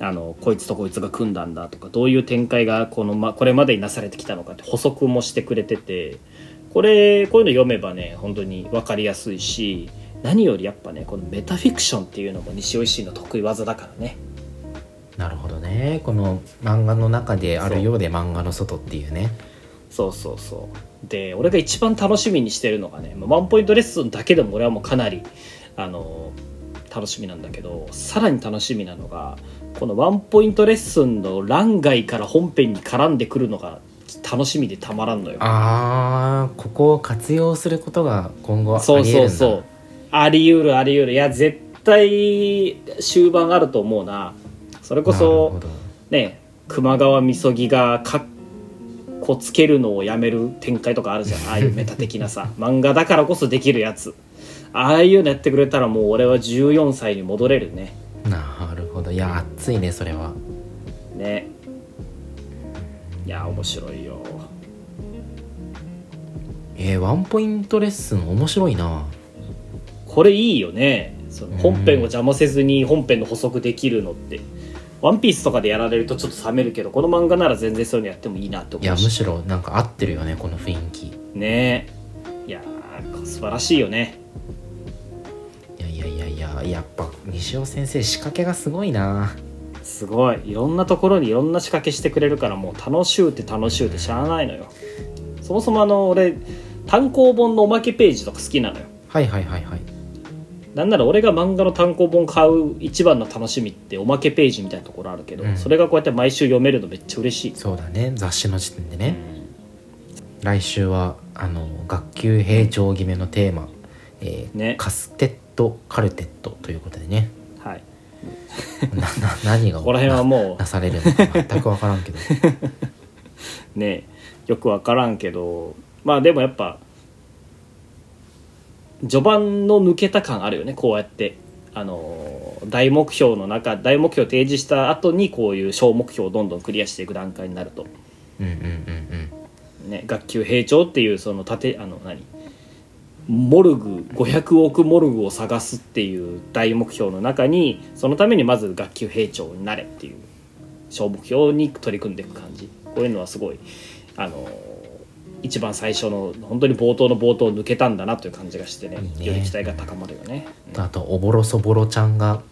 あのこいつとこいつが組んだんだとかどういう展開がこの、ま、これまでになされてきたのかって補足もしてくれててこれこういうの読めばね本当に分かりやすいし何よりやっぱねこのメタフィクションっていうのも西尾維新の得意技だからね。なるほどね。この漫画の中であるようで漫画の外っていうねそうそうそう。で俺が一番楽しみにしてるのがねまあワンポイントレッスンだけでも俺はもうかなりあの楽しみなんだけどさらに楽しみなのがこのワンポイントレッスンの欄外から本編に絡んでくるのが楽しみでたまらんのよ。あーここを活用することが今後ありそうそうそう。あり得るあり得る。いや絶対終盤あると思うな。それこそど。ね熊川みそぎがかっこつけるのをやめる展開とかあるじゃん。ああいうメタ的なさ。*laughs* 漫画だからこそできるやつ。ああいうのやってくれたらもう俺は14歳に戻れるね。なるほど。いや熱いねそれは。ね。いや面白いよ。えーワンポイントレッスン面白いな。これいいよね。その本編を邪魔せずに本編の補足できるのってワンピースとかでやられるとちょっと冷めるけどこの漫画なら全然そういうのやってもいいなって思いやむしろなんか合ってるよねこの雰囲気。ね。いやー素晴らしいよね。ややっぱ西尾先生仕掛けがすごいな。すごい。いろんなところにいろんな仕掛けしてくれるからもう楽しゅうって楽しゅうってしゃあないのよ。そもそもあの俺単行本のおまけページとか好きなのよ。はいはいはいはいなんなら俺が漫画の単行本買う一番の楽しみっておまけページみたいなところあるけど、うん。それがこうやって毎週読めるのめっちゃ嬉しい、そうだね雑誌の時点でね、うん。来週はあの学級閉庁決めのテーマ、えーね。カステットカルテットということでね。はい。*laughs* なな何がここら辺はもうななされるのか全く分からんけど。*laughs* ねよく分からんけど。まあでもやっぱ序盤の抜けた感あるよね。こうやってあの大目標の中大目標提示した後にこういう小目標をどんどんクリアしていく段階になると、うんうんうんね、学級閉庁っていうその縦あの何？モルグ500億モルグを探すっていう大目標の中にそのためにまず学級閉庁になれっていう小目標に取り組んでいく感じ。こういうのはすごいあの一番最初の本当に冒頭の冒頭を抜けたんだなという感じがしてねより期待が高まるよね。うん。あとおぼろそぼろちゃんが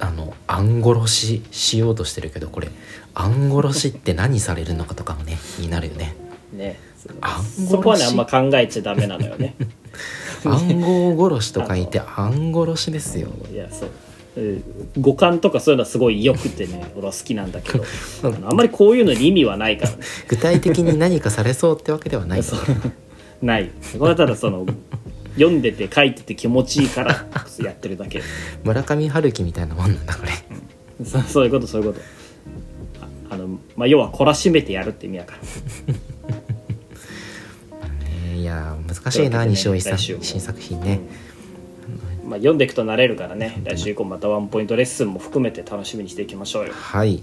あの暗殺ししようとしてるけどこれ暗殺しって何されるのかとかもね *laughs* 気になるよね。ね。そこはねあんま考えちゃダメなのよね。暗号殺しと書いて暗殺しですよ。いやそう。うん五感とかそういうのはすごいよくてね俺は好きなんだけど。*laughs* あんまりこういうのに意味はないからね。具体的に何かされそうってわけではない *laughs* ない。これはただその *laughs* 読んでて書いてて気持ちいいからやってるだけ。村上春樹みたいなもんなんだこれ。そそういうことそういうこと。ああの、まあ、要は懲らしめてやるって意味やから。ねいやー難しいな、ね西尾一さん新作品ね、まあ、読んでいくとなれるからね。来週以降またワンポイントレッスンも含めて楽しみにしていきましょうよ。はい。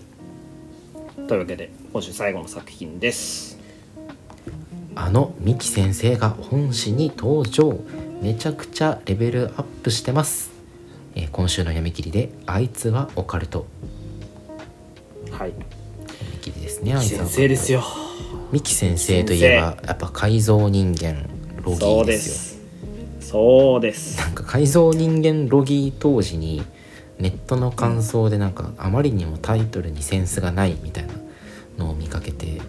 というわけで今週最後の作品です。あの三木先生が本誌に登場。めちゃくちゃレベルアップしてます、えー今週の読み切りで「あいつはオカルト。はい」読み切りですね先生ですよ。三木先生といえばやっぱ改造人間ロギーですよ。すそうです。なんか改造人間ロギー当時にネットの感想でなんかあまりにもタイトルにセンスがないみたいなのを見かけて。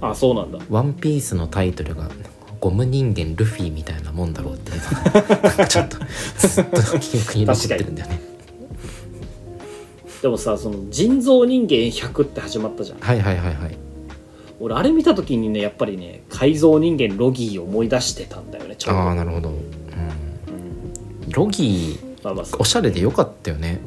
あそうなんだ「ワンピースのタイトルが「ゴム人間ルフィみたいなもんだろうっていう *laughs* ちょっとずっと記憶に残ってるんだよね。でもさその人造人間100って始まったじゃん。はいはいはいはい俺あれ見た時にねやっぱりね改造人間ロギーを思い出してたんだよねちょああなるほど、うん、うんロギーまあまあおしゃれでよかったよね。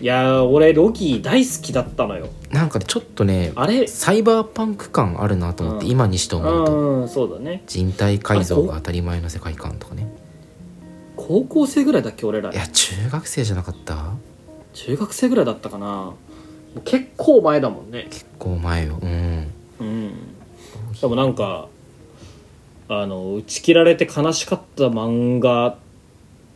いやー俺ロギー大好きだったのよ。なんかちょっとねあれ？サイバーパンク感あるなと思って、うん。今にして思うと。うんそうだね。人体改造が当たり前の世界観とかね。高校生ぐらいだっけ俺ら。いや中学生じゃなかった？中学生ぐらいだったかな結構前だもんね。結構前よ。うん。うん。でもなんかあの打ち切られて悲しかった漫画っ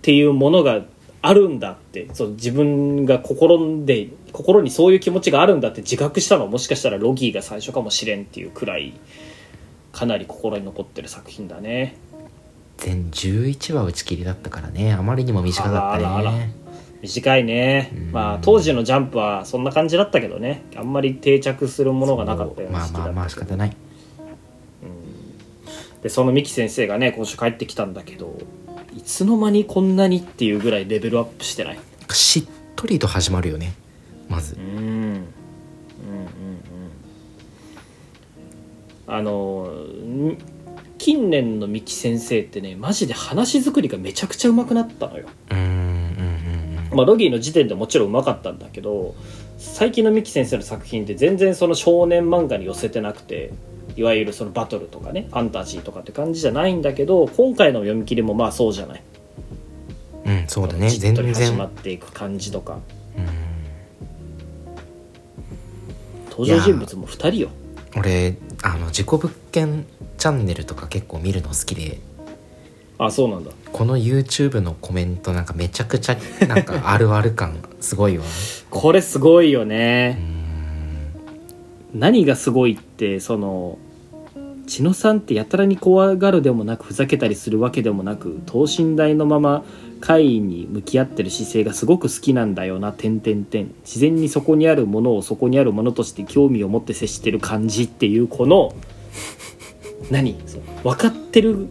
ていうものがあるんだって。そう自分が心で心にそういう気持ちがあるんだって自覚したの。はもしかしたらロギーが最初かもしれんっていうくらいかなり心に残ってる作品だね。全11話打ち切りだったからね。あまりにも短かったね短いね。うん。まあ当時のジャンプはそんな感じだったけどね。あんまり定着するものがなかったよ。う。な時期だったまあまあまあ仕方ない。でその三木先生がね今週帰ってきたんだけどいつの間にこんなにっていうぐらいレベルアップしてない？しっとりと始まるよね。まず。うん。うんうんうんあのん近年の三木先生ってねマジで話作りがめちゃくちゃうまくなったのよ。うんまあロギーの時点でもちろんうまかったんだけど最近の三木先生の作品って全然その少年漫画に寄せてなくていわゆるそのバトルとかねファンタジーとかって感じじゃないんだけど今回の読み切りもまあそうじゃない。うんうんそうだね。全じっとり始ま然っていく感じとか。うん。登場人物も2人よ。俺あの自己物件チャンネルとか結構見るの好きであそうなんだ。この YouTube のコメントなんかめちゃくちゃなんかあるある感 *laughs* すごいわ。これすごいよね。ん。何がすごいってその千野さんってやたらに怖がるでもなくふざけたりするわけでもなく等身大のまま怪異に向き合ってる姿勢がすごく好きなんだよな点点点自然にそこにあるものをそこにあるものとして興味を持って接してる感じっていうこの何？分かってる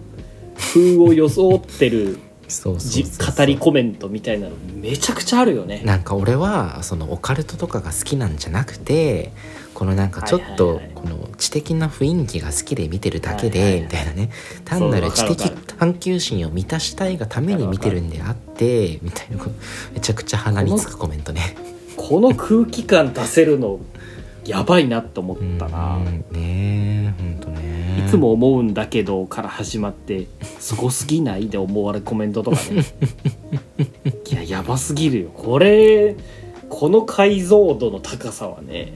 風を装ってるそうそう語りコメントみたいなのめちゃくちゃあるよね。なんか俺はそのオカルトとかが好きなんじゃなくてこのなんかちょっとこの知的な雰囲気が好きで見てるだけでみたいなね。単なる知的探求心を満たしたいがために見てるんであってみたいなめちゃくちゃ鼻につくコメントね。この空気感出せるのやばいなと思ったな。うんねえほんとねいつも思うんだけどから始まって「すごすぎない?」で思われるコメントとかね。*laughs* いややばすぎるよ。これこの解像度の高さはね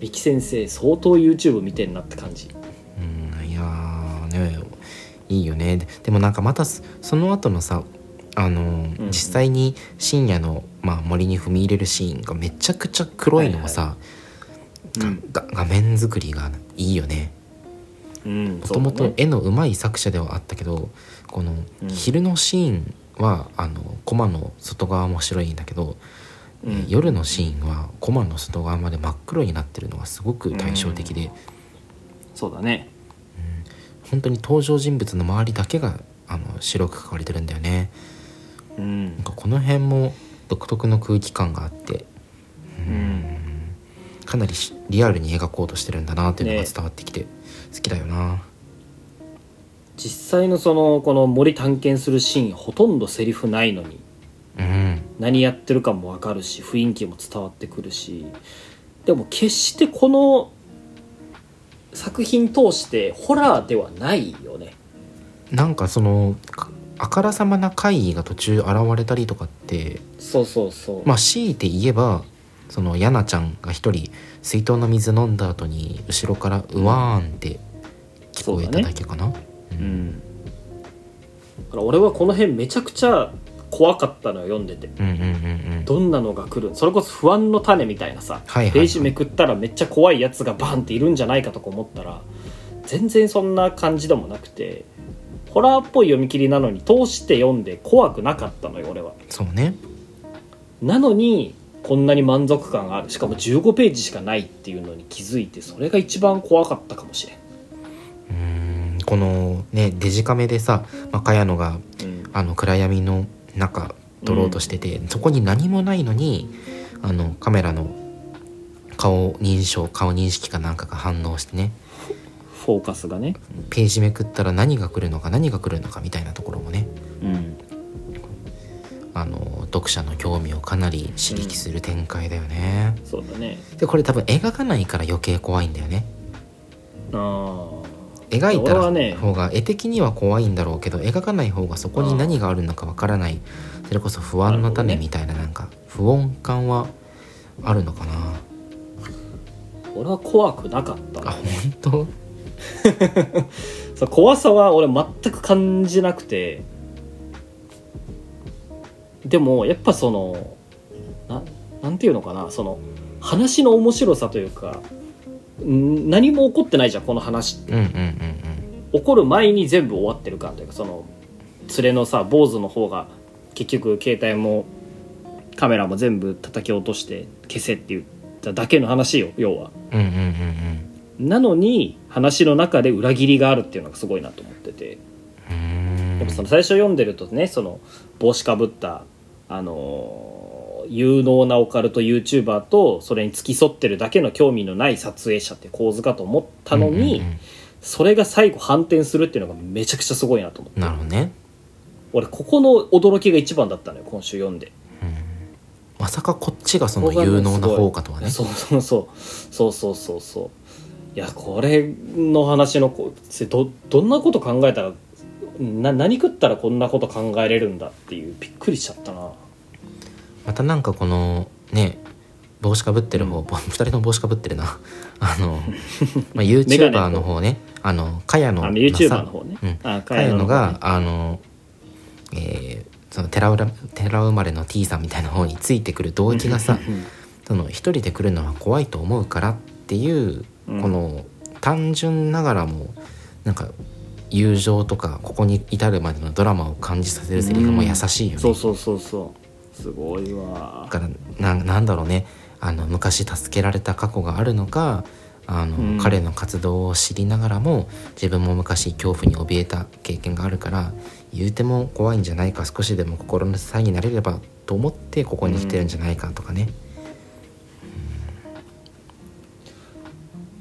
三木先生相当 YouTube 見てんなって感じ。うんいやーねいいよね。ででもなんかまたそその後のさあの、ん。実際に深夜の、まあ、森に踏み入れるシーンがめちゃくちゃ黒いのもさ、うんがが画面作りがいいよね。うんもともと絵の上手い作者ではあったけどこのうん。昼のシーンはあのコマの外側も白いんだけど、うん。えー夜のシーンはコマの外側まで真っ黒になってるのがすごく対照的で、そうだね。本当に登場人物の周りだけがあの白く描かれてるんだよね。うん。なんかこの辺も独特の空気感があって。うん。かなりしリアルに描こうとしてるんだなっていうのがね。伝わってきて好きだよな、実際のそのこの森探検するシーンほとんどセリフないのに。うん。何やってるかも分かるし雰囲気も伝わってくるし。でも決してこの作品通してホラーではないよね。なんかそのかあからさまな怪異が途中現れたりとかってそうそうそう、まあ強いて言えばそのヤナちゃんが一人水筒の水飲んだ後に後ろからうわーんって聞こえただけかな、ううん。ん。だから俺はこの辺めちゃくちゃ怖かったのよ読んでて。うんうんうんうん。どんなのが来るそれこそ不安の種みたいなさ、はいはいはい。ページめくったらめっちゃ怖いやつがバンっているんじゃないかとか思ったら全然そんな感じでもなくてホラーっぽい読み切りなのに通して読んで怖くなかったのよ俺は。そうね。なのにこんなに満足感がある。しかも15ページしかないっていうのに気づいてそれが一番怖かったかもしれん、うーん。このねデジカメでさ、まあ、茅野がうん。あの暗闇の中撮ろうとしてて、そこに何もないのにあのカメラの顔認証顔認識かなんかが反応してねフォーカスがね、ページめくったら何が来るのか何が来るのかみたいなところもねうん、あの読者の興味をかなり刺激する展開だよね、そうだね。でこれ多分描かないから余計怖いんだよね。あー。描いた方が絵的には怖いんだろうけど描かない方がそこに何があるのかわからない。それこそ不安の種みたいななんか不穏感はあるのかな。俺は怖くなかった。あ本当？*laughs* そう怖さは俺全く感じなくてでもやっぱそのななんていうのかなその話の面白さというかん何も起こってないじゃんこの話って。うんうんうん起こる前に全部終わってる感というかその連れのさ坊主の方が結局携帯もカメラも全部叩き落として消せって言っただけの話よ要は。うんうんうんうん。なのに話の中で裏切りがあるっていうのがすごいなと思ってて。やっぱその最初読んでるとねその帽子かぶったあのー有能なオカルト YouTuber とそれに付き添ってるだけの興味のない撮影者って構図かと思ったのに、うんうんそれが最後反転するっていうのがめちゃくちゃすごいなと思ってなるほどね。俺ここの驚きが一番だったのよ今週読んで。まさかこっちがその有能な方かとはね。*laughs* そうそうそう。そうそうそうそう。いやこれの話のこどどんなこと考えたらな何食ったらこんなこと考えれるんだっていうびっくりしちゃったな。またなんかこのね帽子かぶってる方、ぼ二人とも帽子かぶってるな。*laughs* あの、まあ、YouTuber の方ね。あの茅野あのが YouTuber さの方ね、うん。あ茅野が、ねあのえーその寺浦寺生まれの T さんみたいな方についてくる動機がさその一人で来るのは怖いと思うからっていう、うん。この単純ながらもなんか友情とかここに至るまでのドラマを感じさせるセリフも優しいよね、そうそうそうそう。すごいわ。だからななんだろうね。あの昔助けられた過去があるのかあの、うん。彼の活動を知りながらも自分も昔恐怖に怯えた経験があるから言うても怖いんじゃないか少しでも心の支えになれればと思ってここに来てるんじゃないかとかね、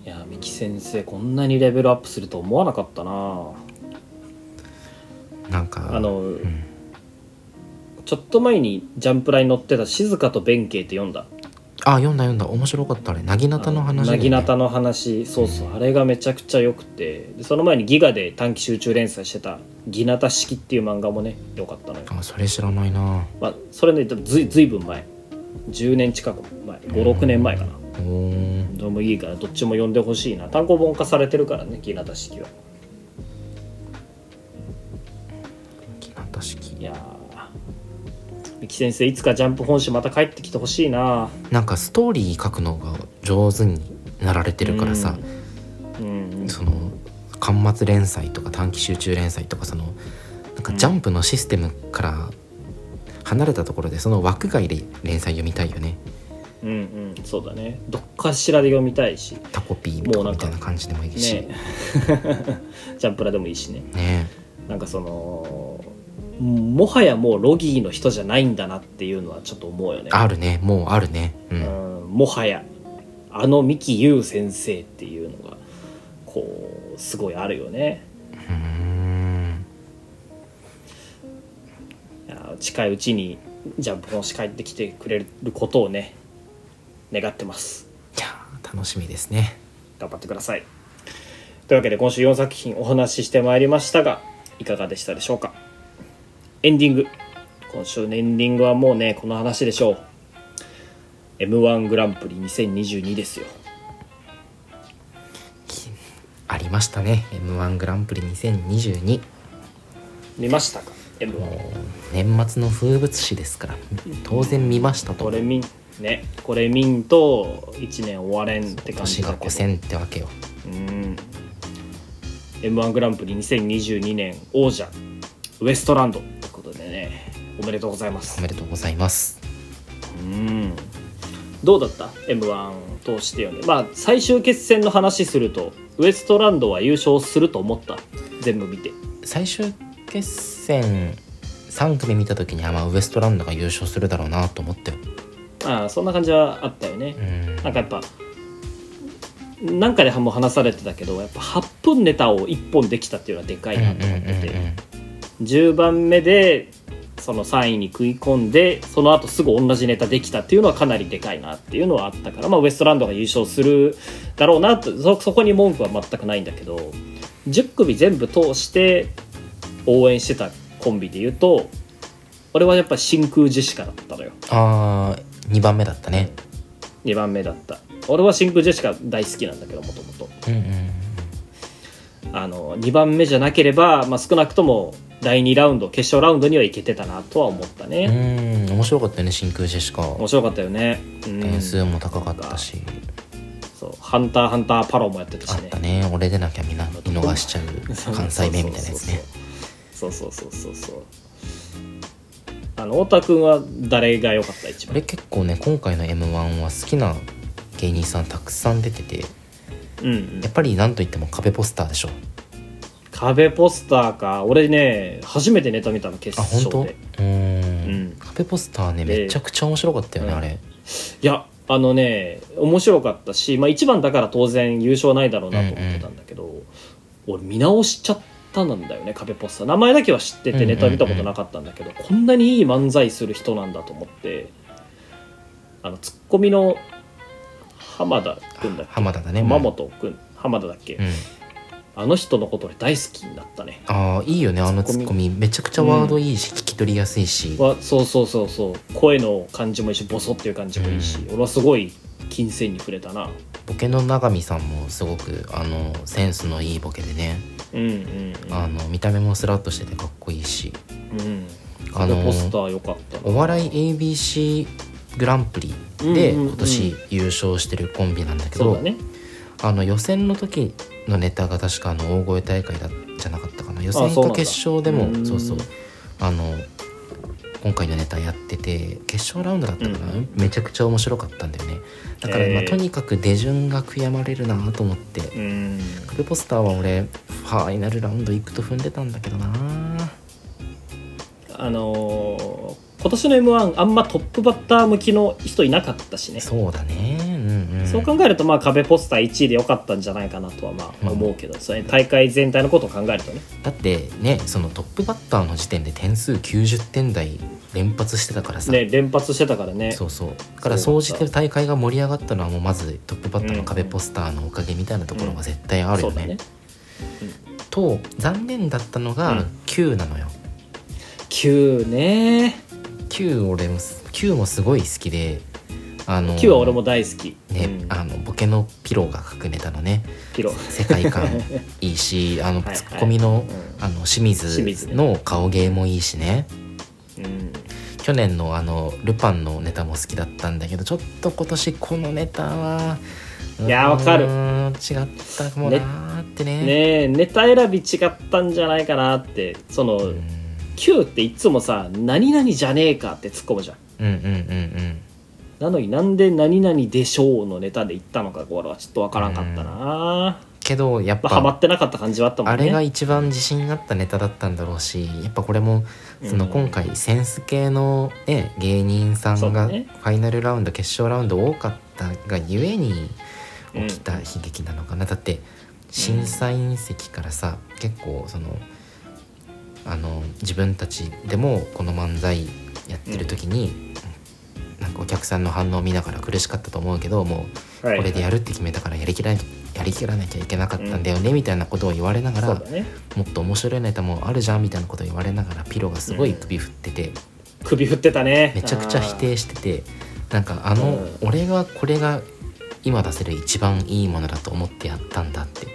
いや三木先生こんなにレベルアップすると思わなかったななんかあの、ん。ちょっと前にジャンプラに載ってた「静かと弁慶」って読んだ？あ読んだ読んだ。面白かったあれ。なぎなたの話なぎなたの話。そうそう、あれがめちゃくちゃ良くて。でその前にギガで短期集中連載してた「ギナタ式」っていう漫画もね良かったのよ、あそれ知らないな。まあ、それねずいずいぶん前。10年近く前。56年前かな。おー。どうもいいからどっちも読んでほしいな。単行本化されてるからねギナタ式は。ぎた式いやー。三木先生いつかジャンプ本誌また帰ってきてほしいな。なんかストーリー書くのが上手になられてるからさ、うん。その巻末連載とか短期集中連載とかそのなんかジャンプのシステムから離れたところでその枠外で連載読みたいよね。うんうんそうだね。どっかしらで読みたいし。タコピーもうなんかみたいな感じでもいいし。ね。*laughs* ジャンプラでもいいしね。ね。なんかそのもはやもうロギーの人じゃないんだなっていうのはちょっと思うよね。あるね。もうあるね。ううん。んもはやあの三木優先生っていうのがこうすごいあるよね。うーん。近いうちにジャンプ本誌帰ってきてくれることをね願ってます。いやー楽しみですね。頑張ってください。というわけで今週4作品お話ししてまいりましたがいかがでしたでしょうか？エンディング。今週のエンディングはもうねこの話でしょう。m 1グランプリ2022ですよ。ありましたね。m 1グランプリ2022見ましたか？m 1もう年末の風物詩ですから当然見ましたと。これ見んねこれ見んと1年終われんって感じ年がだけど。5戦ってわけよ。うん。m 1グランプリ2022年王者ウエストランドね。おめでとうございます。おめでとうございます。うん。どうだった？m 1通してよね。まあ最終決戦の話するとウエストランドは優勝すると思った？全部見て。最終決戦3組見た時にはまあウエストランドが優勝するだろうなと思ったよ。ああそんな感じはあったよね。うん。なんかやっぱなんかでも話されてたけどやっぱ8分ネタを1本できたっていうのはでかいなと思ってて、10番目でその3位に食い込んでその後すぐ同じネタできたっていうのはかなりでかいなっていうのはあったから、まあ、ウエストランドが優勝するだろうなとそそこに文句は全くないんだけど10組全部通して応援してたコンビで言うと俺はやっぱ真空ジェシカだったのよ。あー2番目だったね。2番目だった。俺は真空ジェシカ大好きなんだけどもともとうんうんあの2番目じゃなければ、まあ、少なくとも第2ラウンド決勝ラウンドにはいけてたなとは思ったね、うん面白かったよね真空ジェシカ。面白かったよね、うん、点数も高かったし、そう。ハンターハンターパロもやってたしね。あったね。俺でなきゃみんな見逃しちゃう関西弁みたいなやつね。そうそうそうそうそうあの太田君は誰が良かった一番俺結構ね今回の m 1は好きな芸人さんたくさん出ててうん、うん。やっぱり何と言っても壁ポスターでしょ。壁ポスターか。俺ね初めてネタ見たの決あ本当？うん。うん。壁ポスターねでめちゃくちゃ面白かったよね、うん。あれ。いやあのね面白かったし、まあ、一番だから当然優勝ないだろうなと思ってたんだけど、俺見直しちゃったんだよね壁ポスター。名前だけは知っててネタ見たことなかったんだけど、こんなにいい漫才する人なんだと思ってあのツッコミの浜田君だっけ？浜田だね。浜本君。浜田だっけ、うん。あの人のこと俺大好きになったね。ああいいよねあのツッコミ。めちゃくちゃワードいいし、聞き取りやすいしわそうそうそうそう。声の感じもいいしボソっていう感じもいいし、俺はすごい金銭に触れたな。ボケの永見さんもすごくあのセンスのいいボケでね、うんうんあの見た目もスラッとしててかっこいいし。うん。うんあのポスター良かったな。お笑い ABC グランプリで今年優勝してるコンビなんだけど、ね。あの予選の時のネタが確かあの大声大会だじゃなかったかな。予選か決勝でもうんそうそう。あの今回のネタやってて決勝ラウンドだったかな、うん。めちゃくちゃ面白かったんだよね。だから、まあ、とにかく出順が悔やまれるなと思ってうん。壁ポスターは俺ファイナルラウンド行くと踏んでたんだけどな。あのー今年の m 1あんまトップバッター向きの人いなかったしね。そうだね。うんうん。そう考えるとまあ壁ポスター1位でよかったんじゃないかなとはまあ思うけど、それ大会全体のことを考えるとね。だってねそのトップバッターの時点で点数90点台連発してたからさ、ね連発してたからね。そうそう。だから総じて大会が盛り上がったのはもうまずトップバッターの壁ポスターのおかげみたいなところが絶対あるよね,、そうだね。と残念だったのうがん。Q なのよ、9ね Q 俺も Q もすごい好きであの9は俺も大好き。ね、うん。あのボケのピローが書くネタのね。ピロ世界観いいし *laughs* あのはいはい。ツッコミの,、うん。あの清水の顔芸もいいしね。うん。去年のあのルパンのネタも好きだったんだけどちょっと今年このネタはいやわかる。違ったかもなーってね。ねえネタ選び違ったんじゃないかなってその、うん Q っていつもさ「何々じゃねえか」って突っ込むじゃん。うんうんうんうんなのになんで「何々でしょう」のネタで言ったのかこれはちょっとわからんかったな、けどやっまあ、ハマぱってなかった感じはあったもんね。あれが一番自信あったネタだったんだろうしやっぱこれもそのうん今回センス系の、ね、芸人さんがファイナルラウンド決勝ラウンド多かったがゆえに起きた悲劇なのかな、だって審査員席からさ結構そのあの自分たちでもこの漫才やってる時に、なんかお客さんの反応を見ながら苦しかったと思うけどもうはい。これでやるって決めたからやりきらやりきらなきゃいけなかったんだよね、みたいなことを言われながらね。もっと面白いネタもあるじゃんみたいなことを言われながらピロがすごい首振ってて、首振ってたね。めちゃくちゃ否定しててなんかあの、うん。俺がこれが今出せる一番いいものだと思ってやったんだって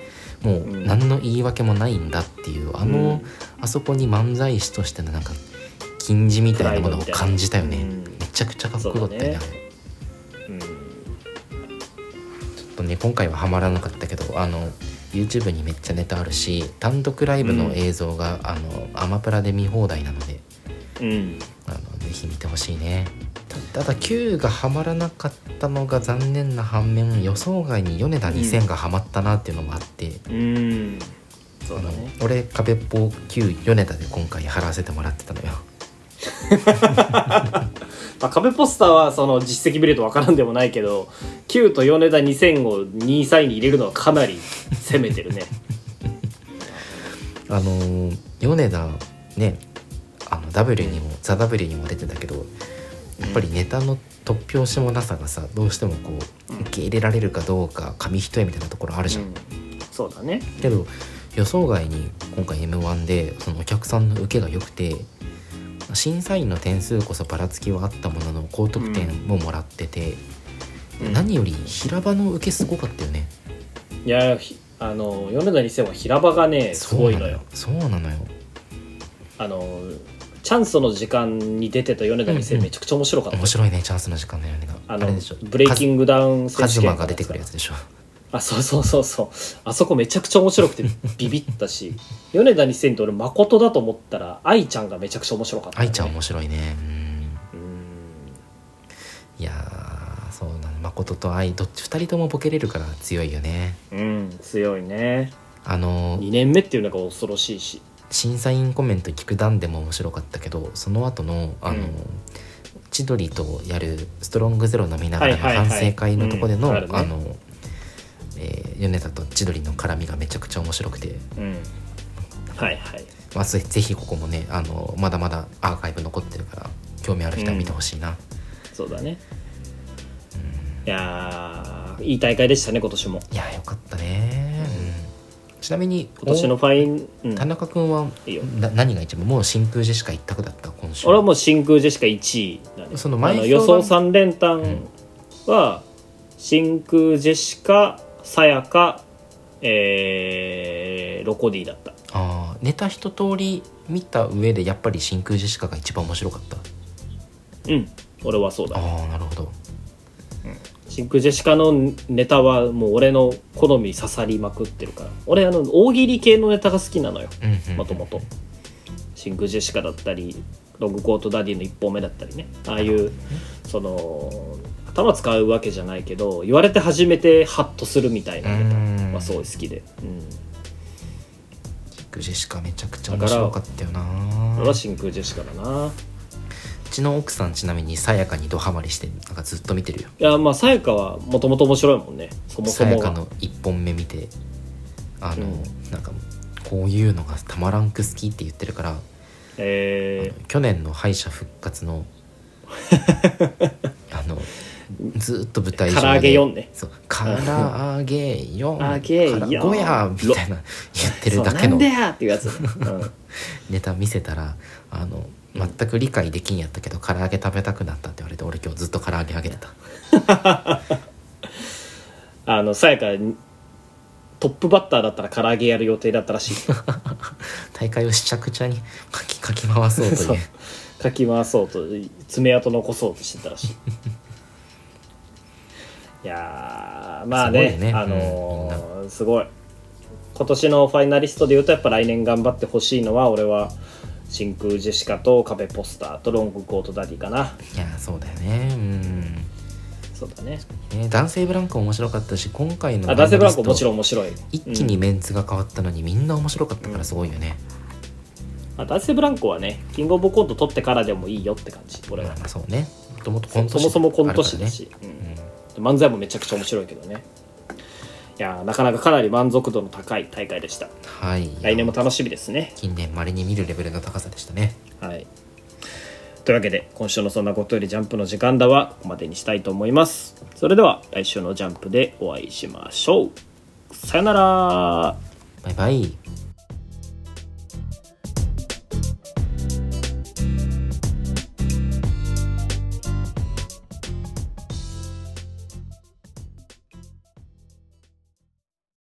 もううん。何の言い訳もないんだっていうあの、うんあそこに漫才師としてのなんか金字みたいなものを感じたよね、めちゃくちゃかっこよかったよね。ねうんちょっとね今回はハマらなかったけどあの YouTube にめっちゃネタあるし単独ライブの映像が、あのアマプラで見放題なのでうん。あのぜひ見てほしいね。たただ Q がハマらなかったのが残念な反面予想外に米田2000がハマったなっていうのもあって、うんそうだね。俺壁っぽ Q 米田で今回払わせてもらってたのよ。*laughs* まあ、壁ポスターはその実績見ると分からんでもないけど9と米田2000を2位3位に入れるのはかなり攻めてるね。*laughs* あのー米田ねあの W にも「ザ・ w にも出てたけどやっぱりネタの突拍子もなさがさどうしてもこう受け入れられるかどうか紙一重みたいなところあるじゃん、うん。そうだね。けど予想外に今回 m 1でそのお客さんの受けが良くて審査員の点数こそばらつきはあったものの高得点ももらってて、うん。何より平場の受けすごかったよね。いやひあの米田2000は平場がねすごいのよ。そうなのよ。あのチャンスの時間に出てた米田うんう2000ん。めちゃくちゃ面白かった、面白いねチャンスの時間だよねあのれでしょ。ブレイキングダウンカ選手権ズマが出てくるやつでしょあそうそうそうそう。あそこめちゃくちゃ面白くてビビったし。米田2000って俺誠だと思ったら愛ちゃんがめちゃくちゃ面白かった、愛ちゃん面白いね。うん。うんいやーそうなの誠と愛どっち2人ともボケれるから強いよね。うん強いね。あの2年目っていうのが恐ろしいし。審査員コメント聞く段でも面白かったけどその後のあの、うん。千鳥とやるストロングゼロ飲みながらの反省会のとこでの、あの、えー米田と千鳥の絡みがめちゃくちゃ面白くて、うん。はいはい。まあ、ぜぜひここもねあのまだまだアーカイブ残ってるから興味ある人は見てほしいな、そうだね。いやーいい大会でしたね今年も。いやよかったね、うん。ちなみに今年のファイン、うん、田中君はいい何が一番もう真空ジェシカ一択だった今週俺はもう真空ジェシカ1位だね。そのあ前の予想3連単は、真空ジェシカさやかえー、ロコディだった。あーネタ一通り見た上でやっぱり真空ジェシカが一番面白かった。うん俺はそうだ。ああなるほど。真真空ジェシカのネタはもう俺の好み刺さりまくってるから。俺あの大喜利系のネタが好きなのよ。もともと。真空ジェシカだったりロングコートダディの1本目だったりね。ああいうその頭使うわけじゃないけど言われて初めてハッとするみたいなネタはすごい好きで、うん、真空ジェシカめちゃくちゃ面白かったよな。俺は真空ジェシカだな。うちの奥さんちなみにさやかにドハマりしてなんかずっと見てるよ。いやまあさやかはもともと面白いもんね。そもそもがさやかの1本目見てあの、うん。なんかこういうのがたまらんく好きって言ってるからえ去年の敗者復活の *laughs* ずっと舞台上で。唐揚げ4ね。そう。唐揚げ4揚げ45やみたいな言ってるだけの。なんでやっていうやつ、うん。ネタ見せたらあの全く理解できんやったけど唐揚げ食べたくなったって言われて俺今日ずっと唐揚げあげてた。*laughs* あのさやかトップバッターだったら唐揚げやる予定だったらしい。*laughs* 大会をしちゃくちゃにかきかき回そうとそいう。う。かき回そうと爪痕残そうとしてたらしい *laughs* いやーまあねね。あのーすごい。今年のファイナリストでいうとやっぱ来年頑張ってほしいのは俺は真空ジェシカと壁ポスターとロングコートダディかな。いやそうだよね。うん。そうだね。ね男性ブランコ面白かったし今回のあ男性ブランコもちろんん面白い。一気にメンツが変わったのに、みんな面白かったからすごいよね、まあ、男性ブランコはねキングオブコント取ってからでもいいよって感じ俺は。まあそうね。もともとコントそもそもコント師だし、うん漫才もめちゃくちゃ面白いけどね。いやーなかなかかなり満足度の高い大会でした。はい。来年も楽しみですね。近年まれに見るレベルの高さでしたね。はい。というわけで今週の「そんなことよりジャンプ」の時間だはここまでにしたいと思います。それでは来週の「ジャンプ」でお会いしましょう。さよなら。バイバイ